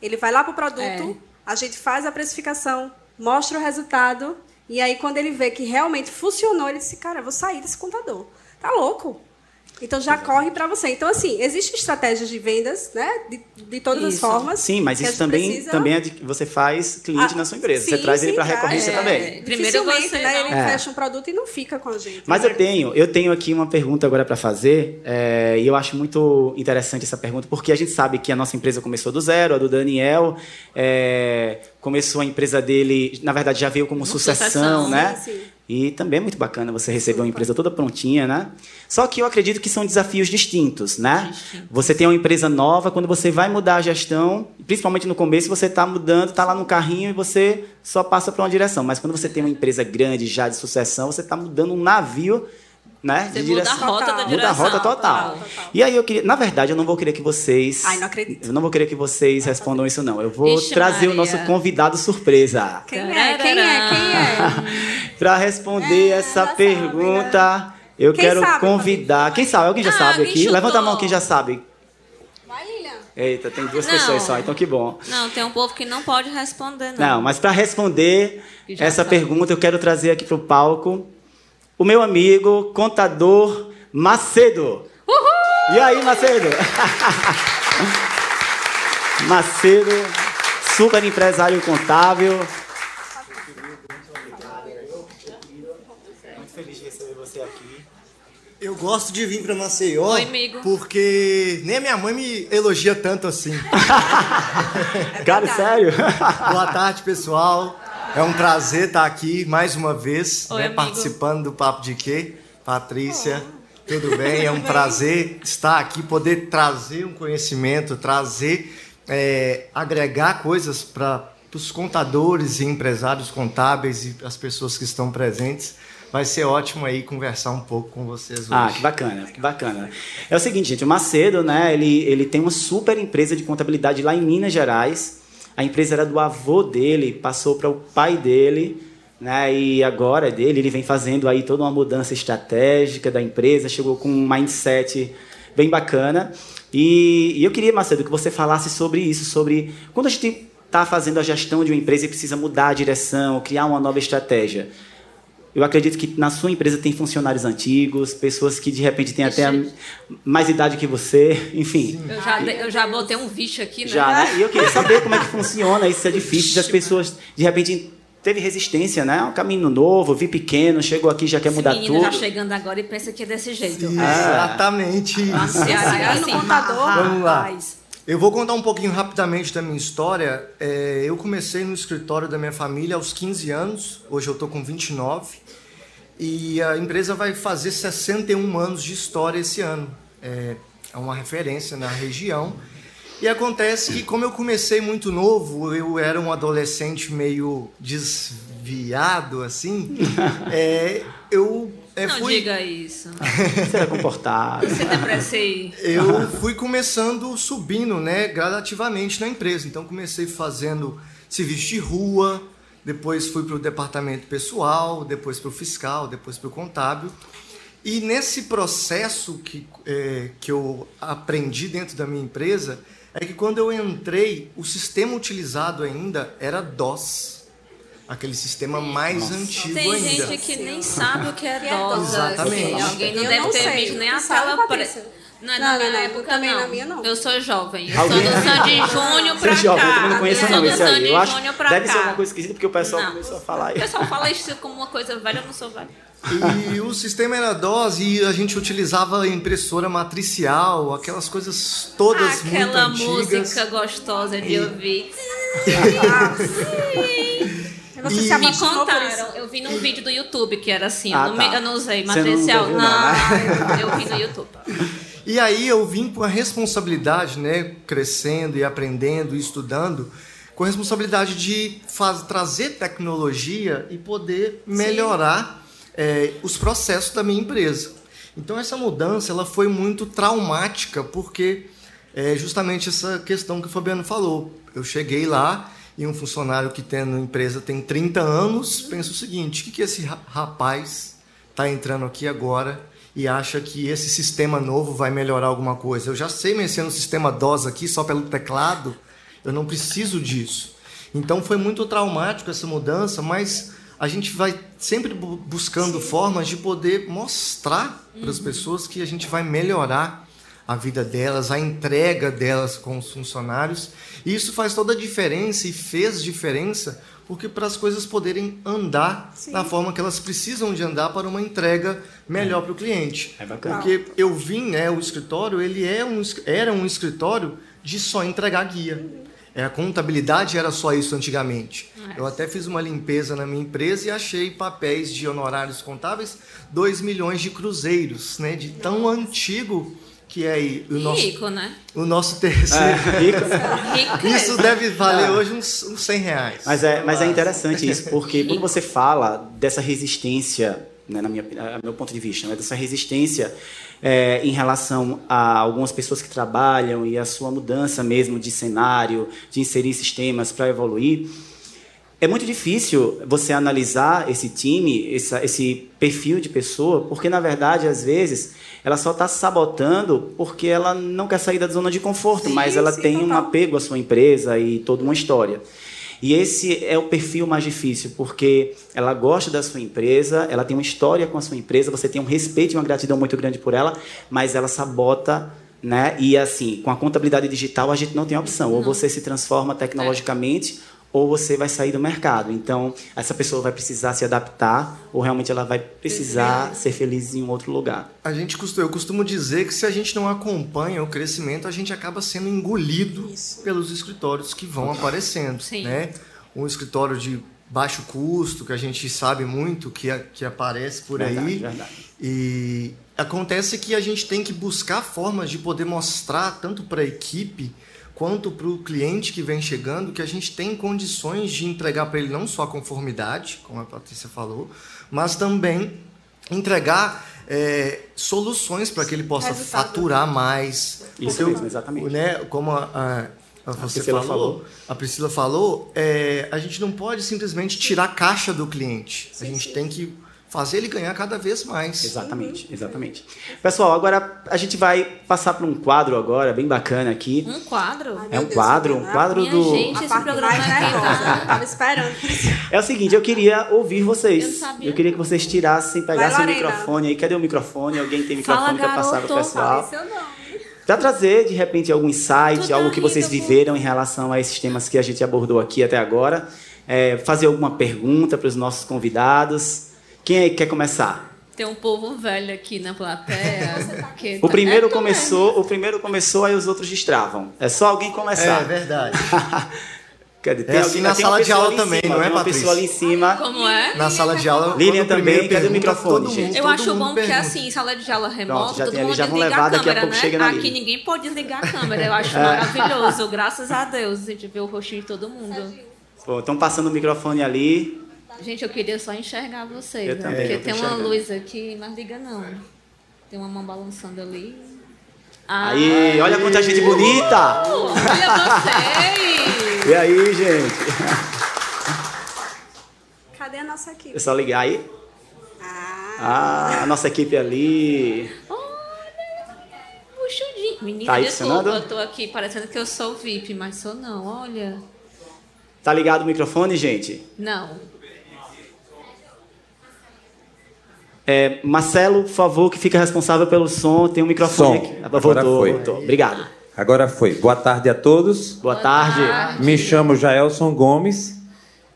Speaker 2: Ele vai lá para o produto, é. a gente faz a precificação, mostra o resultado, e aí quando ele vê que realmente funcionou, ele disse, cara, eu vou sair desse contador. Tá louco? Então já corre para você. Então, assim, existem estratégias de vendas, né? De, de todas isso. as formas.
Speaker 1: Sim, mas isso também, precisa... também é de que você faz cliente ah, na sua empresa. Sim, você traz ele para recorrência é, também.
Speaker 2: Primeiro você né, ele é. fecha um produto e não fica com a gente.
Speaker 1: Mas né? eu tenho, eu tenho aqui uma pergunta agora para fazer, é, e eu acho muito interessante essa pergunta, porque a gente sabe que a nossa empresa começou do zero, a do Daniel é, começou a empresa dele, na verdade já veio como sucessão, sucessão, né? Sim, sim. E também é muito bacana você receber uma empresa toda prontinha, né? Só que eu acredito que são desafios distintos, né? Você tem uma empresa nova, quando você vai mudar a gestão, principalmente no começo, você está mudando, está lá no carrinho e você só passa para uma direção. Mas quando você tem uma empresa grande já de sucessão, você está mudando um navio né?
Speaker 3: Você de muda direção. a rota da direção.
Speaker 1: Muda a rota total. total. E aí eu queria, na verdade, eu não vou querer que vocês,
Speaker 2: Ai, não acredito.
Speaker 1: Eu não vou querer que vocês respondam isso não. Eu vou Ixi, trazer Maria. o nosso convidado surpresa.
Speaker 2: Quem é? Quem é? Quem é?
Speaker 1: Para responder é, essa pergunta, sabe, né? eu quem quero sabe, convidar. Quem sabe? Alguém já ah, sabe aqui? Chutou. Levanta a mão quem já sabe.
Speaker 2: Vai, Lilian.
Speaker 1: Eita, tem duas não, pessoas só, então que bom.
Speaker 3: Não, tem um povo que não pode responder, não.
Speaker 1: Não, mas para responder essa sabe. pergunta, eu quero trazer aqui para o palco o meu amigo contador Macedo.
Speaker 3: Uhul!
Speaker 1: E aí, Macedo? Macedo, super empresário contábil. Muito feliz de receber você aqui.
Speaker 4: Eu gosto de vir para Maceió
Speaker 3: Oi, amigo.
Speaker 4: porque nem a minha mãe me elogia tanto assim.
Speaker 1: Cara, sério?
Speaker 4: Boa tarde, pessoal. É um prazer estar aqui mais uma vez, Oi, né, participando do Papo de Quê. Patrícia, tudo bem? É um prazer estar aqui, poder trazer um conhecimento, trazer, é, agregar coisas para os contadores e empresários contábeis e as pessoas que estão presentes. Vai ser ótimo aí conversar um pouco com vocês hoje.
Speaker 1: Ah, que bacana, que bacana. É o seguinte, gente, o Macedo, né, ele, ele tem uma super empresa de contabilidade lá em Minas Gerais. A empresa era do avô dele, passou para o pai dele, né, e agora é dele, ele vem fazendo aí toda uma mudança estratégica da empresa, chegou com um mindset bem bacana. E, e eu queria, Macedo, que você falasse sobre isso, sobre quando a gente está fazendo a gestão de uma empresa e precisa mudar a direção, criar uma nova estratégia. Eu acredito que na sua empresa tem funcionários antigos, pessoas que de repente têm até mais idade que você, enfim.
Speaker 3: Eu já, eu já botei um bicho aqui, né?
Speaker 1: Já, né? E eu queria saber como é que funciona, isso é difícil, se as pessoas de repente teve resistência, né? Um caminho novo, vi pequeno, chegou aqui já quer mudar
Speaker 3: Esse
Speaker 1: tudo.
Speaker 3: já chegando agora e pensa que é desse jeito.
Speaker 4: Sim, Exatamente.
Speaker 3: Nossa, é assim,
Speaker 2: contador.
Speaker 4: Vamos lá. Eu vou contar um pouquinho rapidamente da minha história. É, eu comecei no escritório da minha família aos 15 anos, hoje eu estou com 29, e a empresa vai fazer 61 anos de história esse ano. É, é uma referência na região. E acontece que, como eu comecei muito novo, eu era um adolescente meio desviado, assim, é, eu é,
Speaker 3: não
Speaker 4: fui...
Speaker 3: diga isso.
Speaker 1: Você era comportado.
Speaker 3: Você depressei.
Speaker 4: Eu fui começando subindo, né, gradativamente na empresa. Então comecei fazendo serviço de rua, depois fui para o departamento pessoal, depois para o fiscal, depois para o contábil. E nesse processo que, é, que eu aprendi dentro da minha empresa, é que quando eu entrei, o sistema utilizado ainda era DOS aquele sistema mais Nossa. antigo
Speaker 3: Tem
Speaker 4: ainda.
Speaker 3: Tem gente que nem sabe o que é DOS.
Speaker 4: Exatamente.
Speaker 3: Alguém não eu deve não ter visto nem a tela preta. Não, é na minha não, época, também não. Na minha, não. Eu sou jovem. Eu Alguém... sou do Sandy Júnior pra
Speaker 1: Você é jovem,
Speaker 3: cá.
Speaker 1: eu também não conheço não esse aí. Eu acho deve
Speaker 3: cá.
Speaker 1: ser alguma coisa esquisita porque o pessoal não. começou a falar.
Speaker 3: O pessoal fala isso como uma coisa velha, eu não sou velha.
Speaker 4: E o sistema era DOS e a gente utilizava impressora matricial, aquelas coisas todas
Speaker 3: Aquela
Speaker 4: muito antigas. Aquela
Speaker 3: música gostosa de
Speaker 4: e...
Speaker 3: ouvir.
Speaker 2: ah, sim.
Speaker 3: Você e se me contaram, eu vi num vídeo do YouTube que era assim, ah, eu, não, tá. eu, não, usei matricial, não, não, né? eu vi no YouTube.
Speaker 4: E aí eu vim com a responsabilidade, né, crescendo e aprendendo e estudando, com a responsabilidade de faz, trazer tecnologia e poder melhorar é, os processos da minha empresa. Então essa mudança ela foi muito traumática porque é justamente essa questão que o Fabiano falou. Eu cheguei lá e um funcionário que tem na empresa tem 30 anos pensa o seguinte: o que, que esse rapaz está entrando aqui agora e acha que esse sistema novo vai melhorar alguma coisa? Eu já sei mexer no sistema DOS aqui só pelo teclado, eu não preciso disso. Então foi muito traumático essa mudança, mas a gente vai sempre buscando Sim. formas de poder mostrar uhum. para as pessoas que a gente vai melhorar a vida delas, a entrega delas com os funcionários. E isso faz toda a diferença e fez diferença porque para as coisas poderem andar Sim. da forma que elas precisam de andar para uma entrega melhor é. para o cliente.
Speaker 1: É bacana.
Speaker 4: Porque eu vim, né, o escritório, ele é um, era um escritório de só entregar guia. É, a contabilidade era só isso antigamente. Eu até fiz uma limpeza na minha empresa e achei papéis de honorários contábeis 2 milhões de cruzeiros, né, de tão antigo que é o nosso,
Speaker 3: rico, né?
Speaker 4: O nosso terceiro.
Speaker 1: É, rico.
Speaker 4: isso deve valer hoje uns, uns 100 reais.
Speaker 1: Mas é, mas é interessante isso, porque quando você fala dessa resistência, né, na minha, a meu ponto de vista, né, dessa resistência é, em relação a algumas pessoas que trabalham e a sua mudança mesmo de cenário, de inserir sistemas para evoluir, é muito difícil você analisar esse time, essa, esse perfil de pessoa, porque na verdade, às vezes, ela só está sabotando porque ela não quer sair da zona de conforto, sim, mas ela sim, tem total. um apego à sua empresa e toda uma história. E esse é o perfil mais difícil, porque ela gosta da sua empresa, ela tem uma história com a sua empresa, você tem um respeito e uma gratidão muito grande por ela, mas ela sabota né? E assim, com a contabilidade digital a gente não tem opção. Ou você se transforma tecnologicamente, é ou você vai sair do mercado. Então, essa pessoa vai precisar se adaptar ou realmente ela vai precisar ser feliz em um outro lugar.
Speaker 4: A gente eu costumo dizer que se a gente não acompanha o crescimento, a gente acaba sendo engolido Isso. pelos escritórios que vão aparecendo, Sim. né? Um escritório de baixo custo, que a gente sabe muito que, que aparece por
Speaker 1: verdade,
Speaker 4: aí.
Speaker 1: Verdade.
Speaker 4: E acontece que a gente tem que buscar formas de poder mostrar tanto para a equipe quanto para o cliente que vem chegando que a gente tem condições de entregar para ele não só a conformidade, como a Patrícia falou, mas também entregar é, soluções para que ele possa Resultado. faturar mais.
Speaker 1: Isso mesmo, exatamente.
Speaker 4: Né, como a, a, você a falou, falou, a Priscila falou, é, a gente não pode simplesmente tirar a caixa do cliente. Sim, a gente sim. tem que fazer ele ganhar cada vez mais.
Speaker 1: Exatamente, exatamente. Pessoal, agora a gente vai passar para um quadro agora, bem bacana aqui.
Speaker 3: Um quadro?
Speaker 1: Ai, é um Deus quadro, um quadro
Speaker 3: Minha
Speaker 1: do...
Speaker 3: gente, esse programa
Speaker 2: é Tava esperando.
Speaker 1: É o seguinte, eu queria ouvir vocês. Eu, sabia. eu queria que vocês tirassem, pegassem vai, o microfone aí. Cadê o microfone? Alguém tem microfone para passar para o pessoal? Para trazer, de repente, algum insight, Tudo algo que vocês viveram em relação a esses temas que a gente abordou aqui até agora. É, fazer alguma pergunta para os nossos convidados. Quem aí quer começar?
Speaker 3: Tem um povo velho aqui na plateia.
Speaker 1: o primeiro é começou, o primeiro começou, aí os outros destravam. É só alguém começar.
Speaker 4: É verdade.
Speaker 1: Cadê? Tem é
Speaker 4: assim na sala de aula também,
Speaker 1: cima,
Speaker 4: não é,
Speaker 1: Patrícia? Uma pessoa ali em cima.
Speaker 3: Como é?
Speaker 4: Na sala de aula.
Speaker 1: Lilian também. Cadê o microfone, mundo, gente?
Speaker 3: Eu acho bom porque, assim, sala de aula remota, Pronto, todo mundo já desliga a câmera, né? Aqui ninguém pode desligar a câmera. Eu acho é. maravilhoso. Graças a Deus. A gente vê o rostinho de todo mundo.
Speaker 1: Estão passando o microfone ali.
Speaker 3: Gente, eu queria só enxergar vocês, eu né? Também, Porque tem uma luz aqui, mas liga não. Tem uma mão balançando ali.
Speaker 1: Ah, aí, olha quanta gente bonita!
Speaker 3: olha vocês!
Speaker 1: e aí, gente?
Speaker 2: Cadê a nossa equipe? É
Speaker 1: só ligar aí? Ah, ah a nossa equipe ali.
Speaker 3: Olha, puxudinho. Menina, tá desculpa, eu tô aqui parecendo que eu sou VIP, mas sou não, olha.
Speaker 1: Tá ligado o microfone, gente?
Speaker 3: Não.
Speaker 1: É, Marcelo, por favor, que fica responsável pelo som, tem um microfone
Speaker 5: som.
Speaker 1: aqui. Agora voltou, foi. voltou. Obrigado.
Speaker 5: Agora foi. Boa tarde a todos.
Speaker 1: Boa, Boa tarde. tarde.
Speaker 5: Me chamo Jaelson Gomes.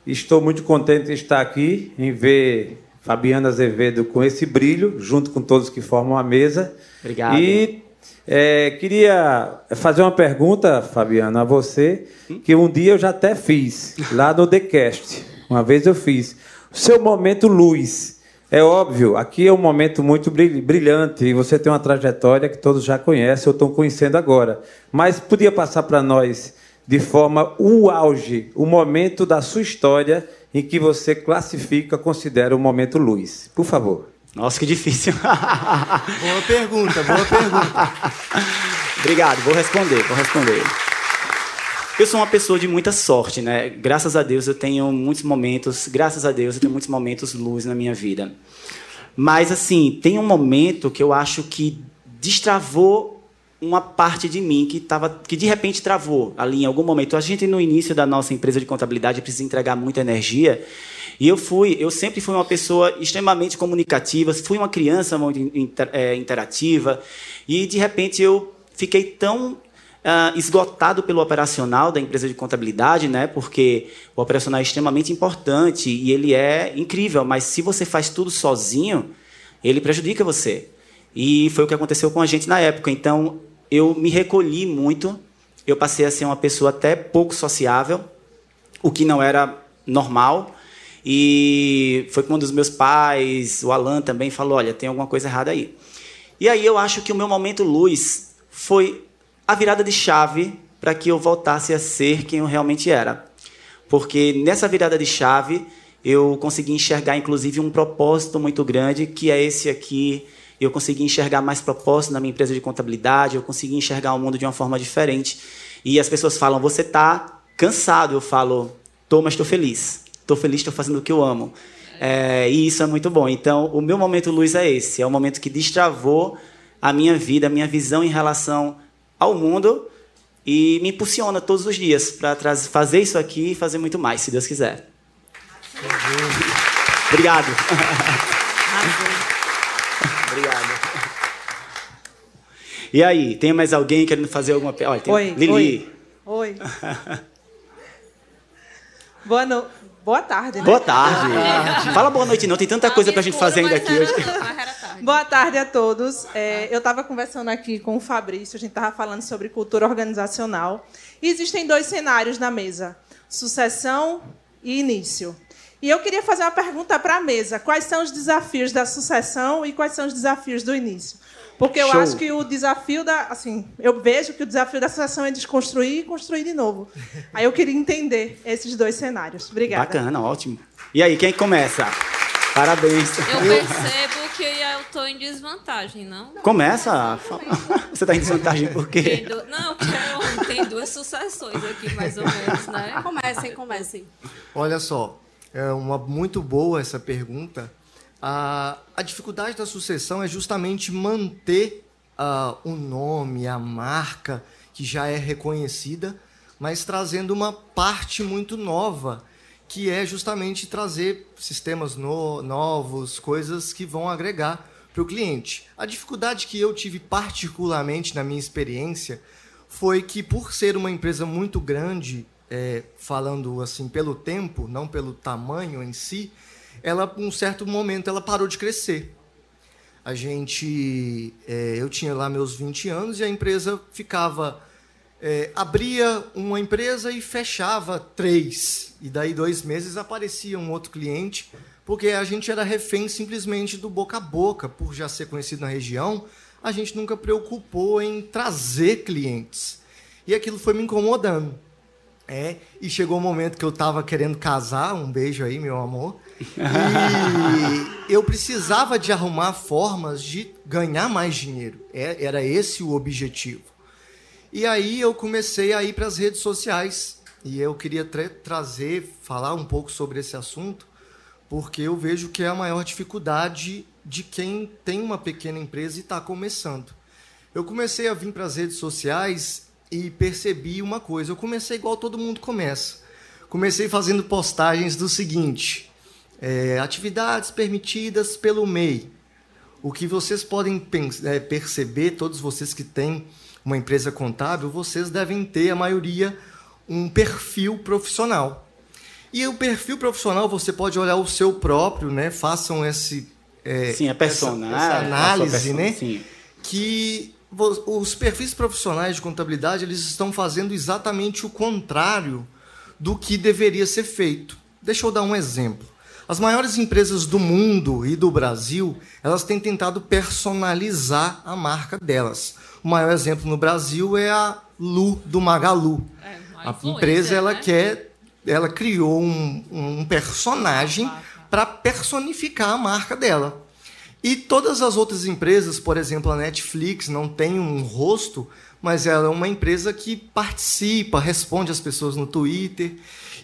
Speaker 5: Estou muito contente de estar aqui, em ver Fabiana Azevedo com esse brilho, junto com todos que formam a mesa.
Speaker 1: Obrigado.
Speaker 5: E é, queria fazer uma pergunta, Fabiana, a você, que um dia eu já até fiz, lá no TheCast. Uma vez eu fiz. Seu momento luz. É óbvio, aqui é um momento muito brilhante e você tem uma trajetória que todos já conhecem ou estão conhecendo agora. Mas podia passar para nós de forma o auge, o momento da sua história em que você classifica, considera o momento luz. Por favor.
Speaker 1: Nossa, que difícil.
Speaker 4: boa pergunta, boa pergunta.
Speaker 1: Obrigado, vou responder, vou responder. Eu sou uma pessoa de muita sorte, né? Graças a Deus eu tenho muitos momentos, graças a Deus eu tenho muitos momentos luz na minha vida. Mas assim, tem um momento que eu acho que destravou uma parte de mim que tava, que de repente travou ali em algum momento. A gente no início da nossa empresa de contabilidade precisa entregar muita energia. E eu fui, eu sempre fui uma pessoa extremamente comunicativa, fui uma criança muito inter, é, interativa, e de repente eu fiquei tão uh, esgotado pelo operacional da empresa de contabilidade, né? Porque o operacional é extremamente importante e ele é incrível, mas se você faz tudo sozinho, ele prejudica você. E foi o que aconteceu com a gente na época. Então, eu me recolhi muito, eu passei a ser uma pessoa até pouco sociável, o que não era normal. E foi quando os meus pais, o Alan também falou: olha, tem alguma coisa errada aí. E aí eu acho que o meu momento luz foi a virada de chave para que eu voltasse a ser quem eu realmente era. Porque nessa virada de chave eu consegui enxergar inclusive um propósito muito grande, que é esse aqui. Eu consegui enxergar mais propósito na minha empresa de contabilidade, eu consegui enxergar o mundo de uma forma diferente. E as pessoas falam: "Você está cansado?" Eu falo: "Tô, mas estou feliz. Estou feliz, estou fazendo o que eu amo." É, e isso é muito bom. Então, o meu momento luz é esse. É o momento que destravou a minha vida, a minha visão em relação ao mundo e me impulsiona todos os dias para fazer isso aqui e fazer muito mais, se Deus quiser. Obrigado. Obrigado. E aí, tem mais alguém querendo fazer alguma pergunta?
Speaker 6: Oi,
Speaker 1: Lili.
Speaker 6: Oi. oi. Boa, no... boa tarde. Né?
Speaker 1: Boa tarde. Fala boa noite, não. Tem tanta coisa para a gente fazer ainda aqui hoje.
Speaker 6: Boa tarde a todos. É, eu estava conversando aqui com o Fabrício, a gente estava falando sobre cultura organizacional. E existem dois cenários na mesa: sucessão e início. E eu queria fazer uma pergunta para a mesa. Quais são os desafios da sucessão e quais são os desafios do início? Porque eu Show. acho que o desafio da. Assim, eu vejo que o desafio da sucessão é desconstruir e construir de novo. Aí eu queria entender esses dois cenários. Obrigada.
Speaker 1: Bacana, ótimo. E aí, quem começa? Parabéns.
Speaker 3: Eu percebo eu estou em desvantagem, não?
Speaker 1: Começa. Você está em desvantagem por quê?
Speaker 3: Não, porque tem duas sucessões aqui, mais ou menos, né?
Speaker 2: Comecem, comecem.
Speaker 4: Olha só, é uma muito boa essa pergunta. A, a dificuldade da sucessão é justamente manter uh, o nome, a marca que já é reconhecida, mas trazendo uma parte muito nova, que é justamente trazer sistemas no, novos, coisas que vão agregar para o cliente. A dificuldade que eu tive particularmente na minha experiência foi que, por ser uma empresa muito grande é, falando assim pelo tempo, não pelo tamanho em si, ela, um certo momento, ela parou de crescer. A gente, é, eu tinha lá meus 20 anos e a empresa ficava, é, abria uma empresa e fechava três. E daí, dois meses, aparecia um outro cliente, porque a gente era refém simplesmente do boca a boca, por já ser conhecido na região, a gente nunca preocupou em trazer clientes. E aquilo foi me incomodando. É, e chegou o um momento que eu estava querendo casar, um beijo aí, meu amor. E eu precisava de arrumar formas de ganhar mais dinheiro. É, era esse o objetivo. E aí eu comecei a ir para as redes sociais. E eu queria tra trazer, falar um pouco sobre esse assunto, porque eu vejo que é a maior dificuldade de quem tem uma pequena empresa e está começando. Eu comecei a vir para as redes sociais e percebi uma coisa. Eu comecei igual todo mundo começa. Comecei fazendo postagens do seguinte: é, atividades permitidas pelo MEI. O que vocês podem é, perceber, todos vocês que têm uma empresa contábil, vocês devem ter, a maioria, um perfil profissional. E o perfil profissional, você pode olhar o seu próprio, né? Façam esse.
Speaker 1: É, Sim, é personagem.
Speaker 4: Essa, essa análise, né? Sim. Que os perfis profissionais de contabilidade eles estão fazendo exatamente o contrário do que deveria ser feito. Deixa eu dar um exemplo. As maiores empresas do mundo e do Brasil, elas têm tentado personalizar a marca delas. O maior exemplo no Brasil é a Lu do Magalu. É, a empresa ela né? quer, ela criou um, um personagem para personificar a marca dela. E todas as outras empresas, por exemplo, a Netflix não tem um rosto, mas ela é uma empresa que participa, responde às pessoas no Twitter.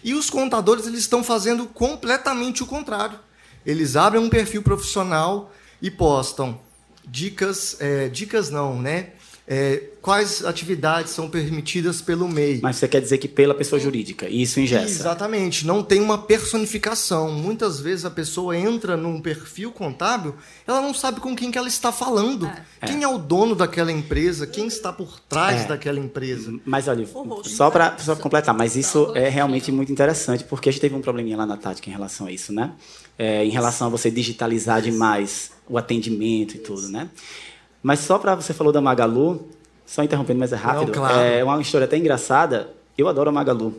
Speaker 4: E os contadores eles estão fazendo completamente o contrário. Eles abrem um perfil profissional e postam dicas, é, dicas não, né? É, quais atividades são permitidas pelo MEI.
Speaker 1: Mas você quer dizer que pela pessoa jurídica, isso ingessa.
Speaker 4: Exatamente, não tem uma personificação. Muitas vezes a pessoa entra num perfil contábil, ela não sabe com quem que ela está falando. É. Quem é. é o dono daquela empresa, quem está por trás é. daquela empresa.
Speaker 1: Mas olha, só para só completar, mas isso é realmente muito interessante, porque a gente teve um probleminha lá na tática em relação a isso, né? É, em relação a você digitalizar demais o atendimento e tudo, né? Mas só para você falou da Magalu, só interrompendo, mas é rápido. Não, claro. É uma história até engraçada. Eu adoro a Magalu.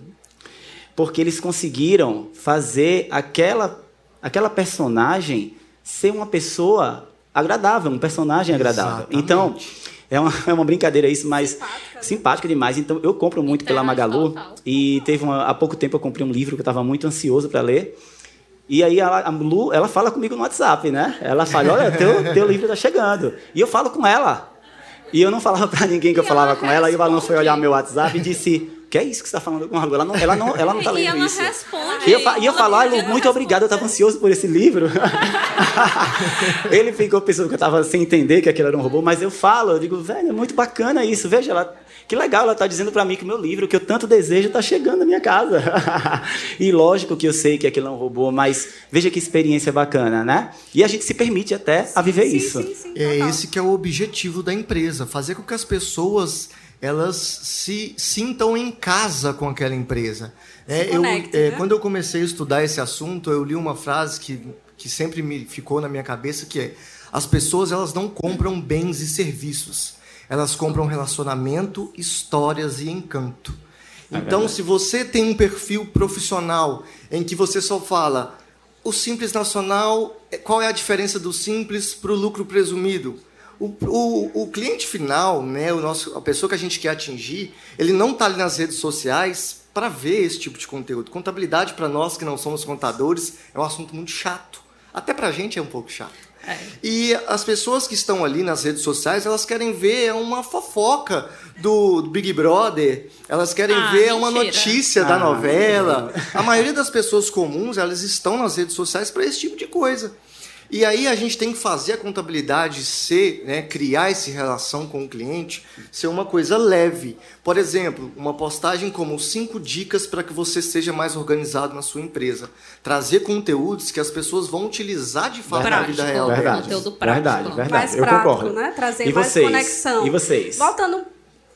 Speaker 1: Porque eles conseguiram fazer aquela, aquela personagem ser uma pessoa agradável, um personagem agradável. Exatamente. Então, é uma, é uma brincadeira isso, mas simpática, né? simpática demais. Então, eu compro muito pela Magalu. E teve uma, há pouco tempo eu comprei um livro que eu estava muito ansioso para ler. E aí a, a Lu, ela fala comigo no WhatsApp, né? Ela fala, olha, teu, teu livro está chegando. E eu falo com ela. E eu não falava para ninguém que eu falava com ela. E o Alan foi olhar meu WhatsApp e disse, que é isso que você está falando com a Lu? Ela não, ela não, ela não tá lendo
Speaker 3: ela
Speaker 1: isso.
Speaker 3: Responde.
Speaker 1: E eu, e eu falo, ah, Lu, muito obrigado, eu estava ansioso por esse livro. Ele ficou pensando que eu estava sem entender que aquilo era um robô, mas eu falo, eu digo, velho, é muito bacana isso. Veja, ela que legal, ela está dizendo para mim que o meu livro, que eu tanto desejo, está chegando na minha casa. e lógico que eu sei que aquilo é um robô, mas veja que experiência bacana, né? E a gente se permite até sim, a viver sim, isso. Sim,
Speaker 4: é esse que é o objetivo da empresa, fazer com que as pessoas elas se sintam em casa com aquela empresa. É, eu, é, né? Quando eu comecei a estudar esse assunto, eu li uma frase que, que sempre me ficou na minha cabeça, que é as pessoas elas não compram bens e serviços, elas compram relacionamento, histórias e encanto. É então, se você tem um perfil profissional em que você só fala o Simples Nacional, qual é a diferença do Simples para o lucro presumido? O, o, o, cliente final, né, o nosso, a pessoa que a gente quer atingir, ele não está ali nas redes sociais para ver esse tipo de conteúdo. Contabilidade, para nós que não somos contadores, é um assunto muito chato. Até para a gente é um pouco chato. É. E as pessoas que estão ali nas redes sociais, elas querem ver uma fofoca do, Big Brother, elas querem ah, ver mentira. uma notícia ah, da novela. A maioria das pessoas comuns, elas estão nas redes sociais para esse tipo de coisa. E aí a gente tem que fazer a contabilidade ser, né, criar essa relação com o cliente, ser uma coisa leve. Por exemplo, uma postagem como cinco dicas para que você seja mais organizado na sua empresa. Trazer conteúdos que as pessoas vão utilizar de fato
Speaker 3: prático,
Speaker 4: na vida real.
Speaker 1: Verdade,
Speaker 3: conteúdo prático.
Speaker 1: Verdade, verdade.
Speaker 2: Mais
Speaker 1: Eu
Speaker 2: prático,
Speaker 1: concordo.
Speaker 2: né? Trazer
Speaker 1: e
Speaker 2: mais
Speaker 1: vocês?
Speaker 2: conexão.
Speaker 1: E vocês?
Speaker 2: Voltando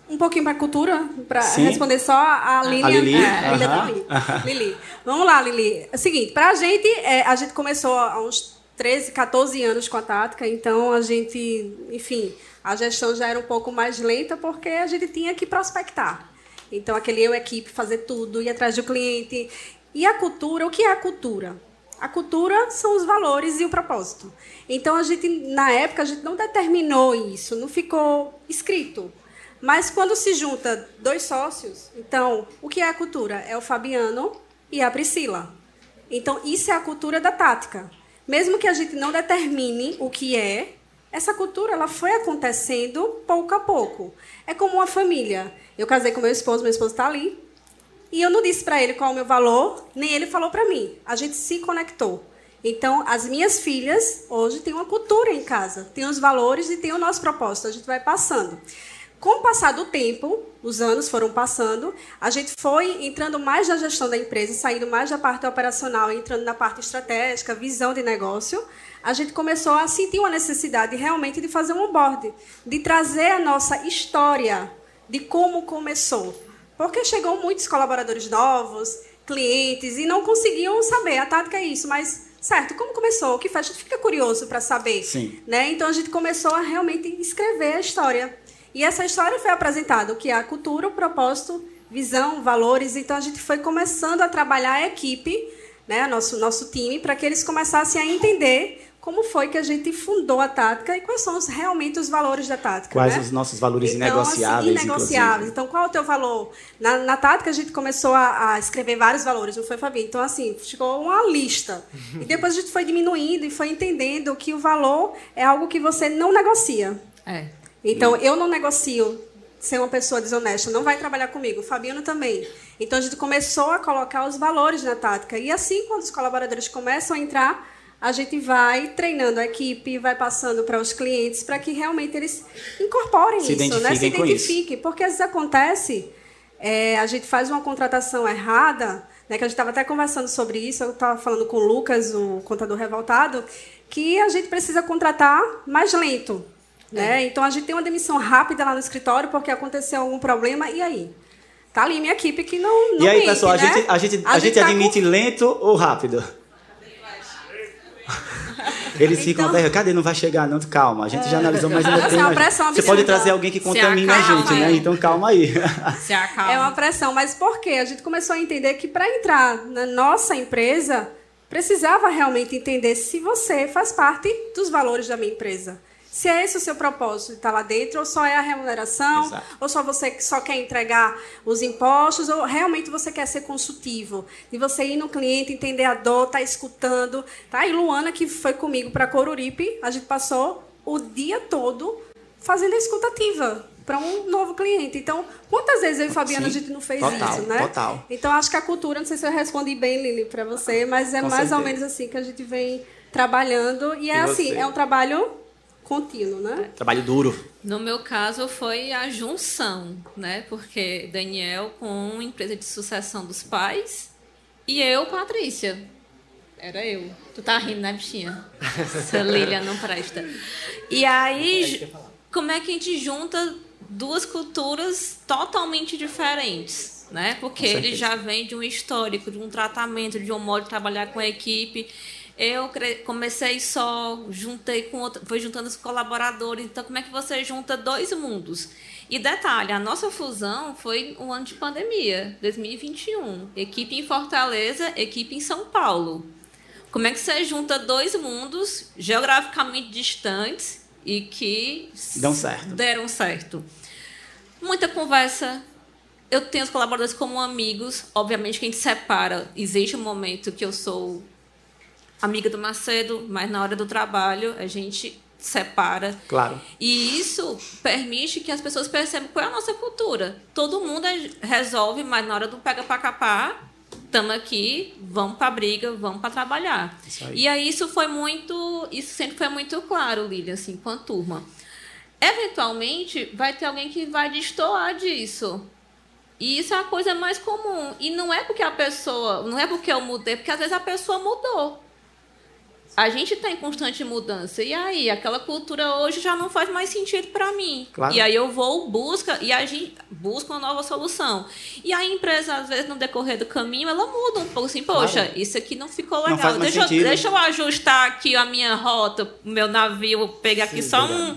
Speaker 2: um pouquinho para a cultura, para responder só a Lilian.
Speaker 1: A Lili?
Speaker 2: É, ainda tá Lili. Lili. Vamos lá, Lili. É o seguinte, para a gente, é, a gente começou há uns 13, 14 anos com a Tática, então a gente, enfim, a gestão já era um pouco mais lenta porque a gente tinha que prospectar. Então, aquele eu, equipe, fazer tudo, ir atrás do cliente. E a cultura, o que é a cultura? A cultura são os valores e o propósito. Então, a gente, na época, a gente não determinou isso, não ficou escrito. Mas quando se junta dois sócios, então, o que é a cultura? É o Fabiano e a Priscila. Então, isso é a cultura da tática. Mesmo que a gente não determine o que é, essa cultura ela foi acontecendo pouco a pouco. É como uma família. Eu casei com meu esposo, meu esposo está ali. E eu não disse para ele qual é o meu valor, nem ele falou para mim. A gente se conectou. Então, as minhas filhas hoje têm uma cultura em casa, têm os valores e têm o nosso propósito. A gente vai passando. Com o passar do tempo, os anos foram passando, a gente foi entrando mais na gestão da empresa, saindo mais da parte operacional, entrando na parte estratégica, visão de negócio. A gente começou a sentir uma necessidade realmente de fazer um onboard, de trazer a nossa história de como começou. Porque chegou muitos colaboradores novos, clientes, e não conseguiam saber. A tática é isso, mas certo, como começou? O que faz? A gente fica curioso para saber.
Speaker 1: Sim.
Speaker 2: Né? Então a gente começou a realmente escrever a história. E essa história foi apresentada, o que é a cultura, o propósito, visão, valores. Então a gente foi começando a trabalhar a equipe, né, nosso nosso time, para que eles começassem a entender como foi que a gente fundou a tática e quais são os, realmente os valores da tática.
Speaker 1: Quais
Speaker 2: né?
Speaker 1: os nossos valores
Speaker 2: então,
Speaker 1: inegociáveis?
Speaker 2: Assim, inegociáveis. Então, qual é o teu valor? Na, na tática, a gente começou a, a, escrever vários valores, não foi, Fabi? Então, assim, ficou uma lista. E depois a gente foi diminuindo e foi entendendo que o valor é algo que você não negocia.
Speaker 3: É.
Speaker 2: Então, eu não negocio ser uma pessoa desonesta, não vai trabalhar comigo. O Fabiano também. Então, a gente começou a colocar os valores na tática. E assim, quando os colaboradores começam a entrar, a gente vai treinando a equipe, vai passando para os clientes, para que realmente eles incorporem
Speaker 1: Se
Speaker 2: isso, né? Se identifiquem. Porque às vezes acontece, é, a gente faz uma contratação errada, né, que a gente estava até conversando sobre isso, eu estava falando com o Lucas, o contador revoltado, que a gente precisa contratar mais lento. Né? É. Então a gente tem uma demissão rápida lá no escritório porque aconteceu algum problema, e aí? Tá ali minha equipe que não. não
Speaker 1: e aí,
Speaker 2: mente,
Speaker 1: pessoal,
Speaker 2: né?
Speaker 1: a gente, a gente, a, a gente, tá admite com... lento ou rápido? Eles então, ficam até, cadê? Não vai chegar, não. Calma, a gente é, já analisou, mas ainda tem.
Speaker 2: É uma pressão
Speaker 1: Você pode trazer alguém que contamine a gente, né? Então calma aí.
Speaker 3: Se acalma.
Speaker 2: É uma pressão, mas por quê? A gente começou a entender que para entrar na nossa empresa, precisava realmente entender se você faz parte dos valores da minha empresa. Se é esse o seu propósito de estar lá dentro, ou só é a remuneração,
Speaker 1: Exato.
Speaker 2: ou só você só quer entregar os impostos, ou realmente você quer ser consultivo. De você ir no cliente, entender a dor, estar tá escutando. Tá? E Luana, que foi comigo para Coruripe, a gente passou o dia todo fazendo a escutativa para um novo cliente. Então, quantas vezes eu e Fabiana Sim, a gente não fez
Speaker 1: total,
Speaker 2: isso, né?
Speaker 1: Total.
Speaker 2: Então, acho que a cultura, não sei se eu respondi bem, Lili, para você, mas é
Speaker 1: Com
Speaker 2: mais
Speaker 1: certeza.
Speaker 2: ou menos assim que a gente vem trabalhando. E é assim,
Speaker 1: você?
Speaker 2: é um trabalho contínuo, né?
Speaker 1: Trabalho duro.
Speaker 3: No meu caso, foi a junção, né? Porque Daniel com empresa de sucessão dos pais e eu, Patrícia. Era eu. Tu tá rindo, né, bichinha? Essa Lilian não presta. E aí, como é que a gente junta duas culturas totalmente diferentes? Né? Porque ele já vem de um histórico, de um tratamento, de um modo de trabalhar com a equipe. Eu comecei só, juntei com outro, foi juntando os colaboradores. Então, como é que você junta dois mundos? E detalhe, a nossa fusão foi um ano de pandemia, 2021. Equipe em Fortaleza, equipe em São Paulo. Como é que você junta dois mundos geograficamente distantes e que
Speaker 1: Dão certo.
Speaker 3: deram certo? Muita conversa. Eu tenho os colaboradores como amigos. Obviamente que a gente separa. Existe um momento que eu sou amiga do Macedo, mas na hora do trabalho a gente separa.
Speaker 1: Claro.
Speaker 3: E isso permite que as pessoas percebam qual é a nossa cultura. Todo mundo é- resolve, mas na hora do pega para capar, estamos aqui, vamos para briga, vamos para trabalhar.
Speaker 1: Isso aí.
Speaker 3: E aí isso foi muito, isso sempre foi muito claro, Lilian, assim, com a turma. Eventualmente vai ter alguém que vai destoar disso. E isso é a coisa mais comum. E não é porque a pessoa, não é porque eu mudei, porque às vezes a pessoa mudou. A gente está em constante mudança. E aí, aquela cultura hoje já não faz mais sentido para mim.
Speaker 1: Claro.
Speaker 3: E aí eu vou, busca, e a gente busca uma nova solução. E a empresa, às vezes, no decorrer do caminho, ela muda um pouco assim, poxa,
Speaker 1: Claro.
Speaker 3: isso aqui não ficou
Speaker 1: Não
Speaker 3: legal.
Speaker 1: mais
Speaker 3: deixa, eu, deixa eu ajustar aqui a minha rota, o meu navio, pegar aqui
Speaker 1: Sim,
Speaker 3: só
Speaker 1: verdade.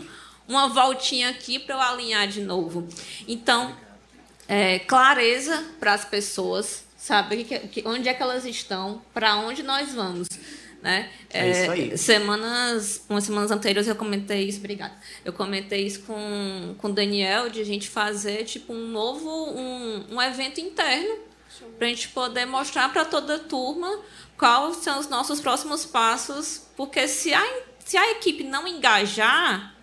Speaker 3: um, uma voltinha aqui para eu alinhar de novo. Então, é, clareza para as pessoas, saber onde é que elas estão, para onde nós vamos. Né?
Speaker 1: É isso aí.
Speaker 3: Semanas, umas semanas anteriores eu comentei isso, obrigada. Eu comentei isso com, com o Daniel, de a gente fazer tipo um novo, um, um evento interno, para a gente poder mostrar para toda a turma quais são os nossos próximos passos, porque se a, se a equipe não engajar,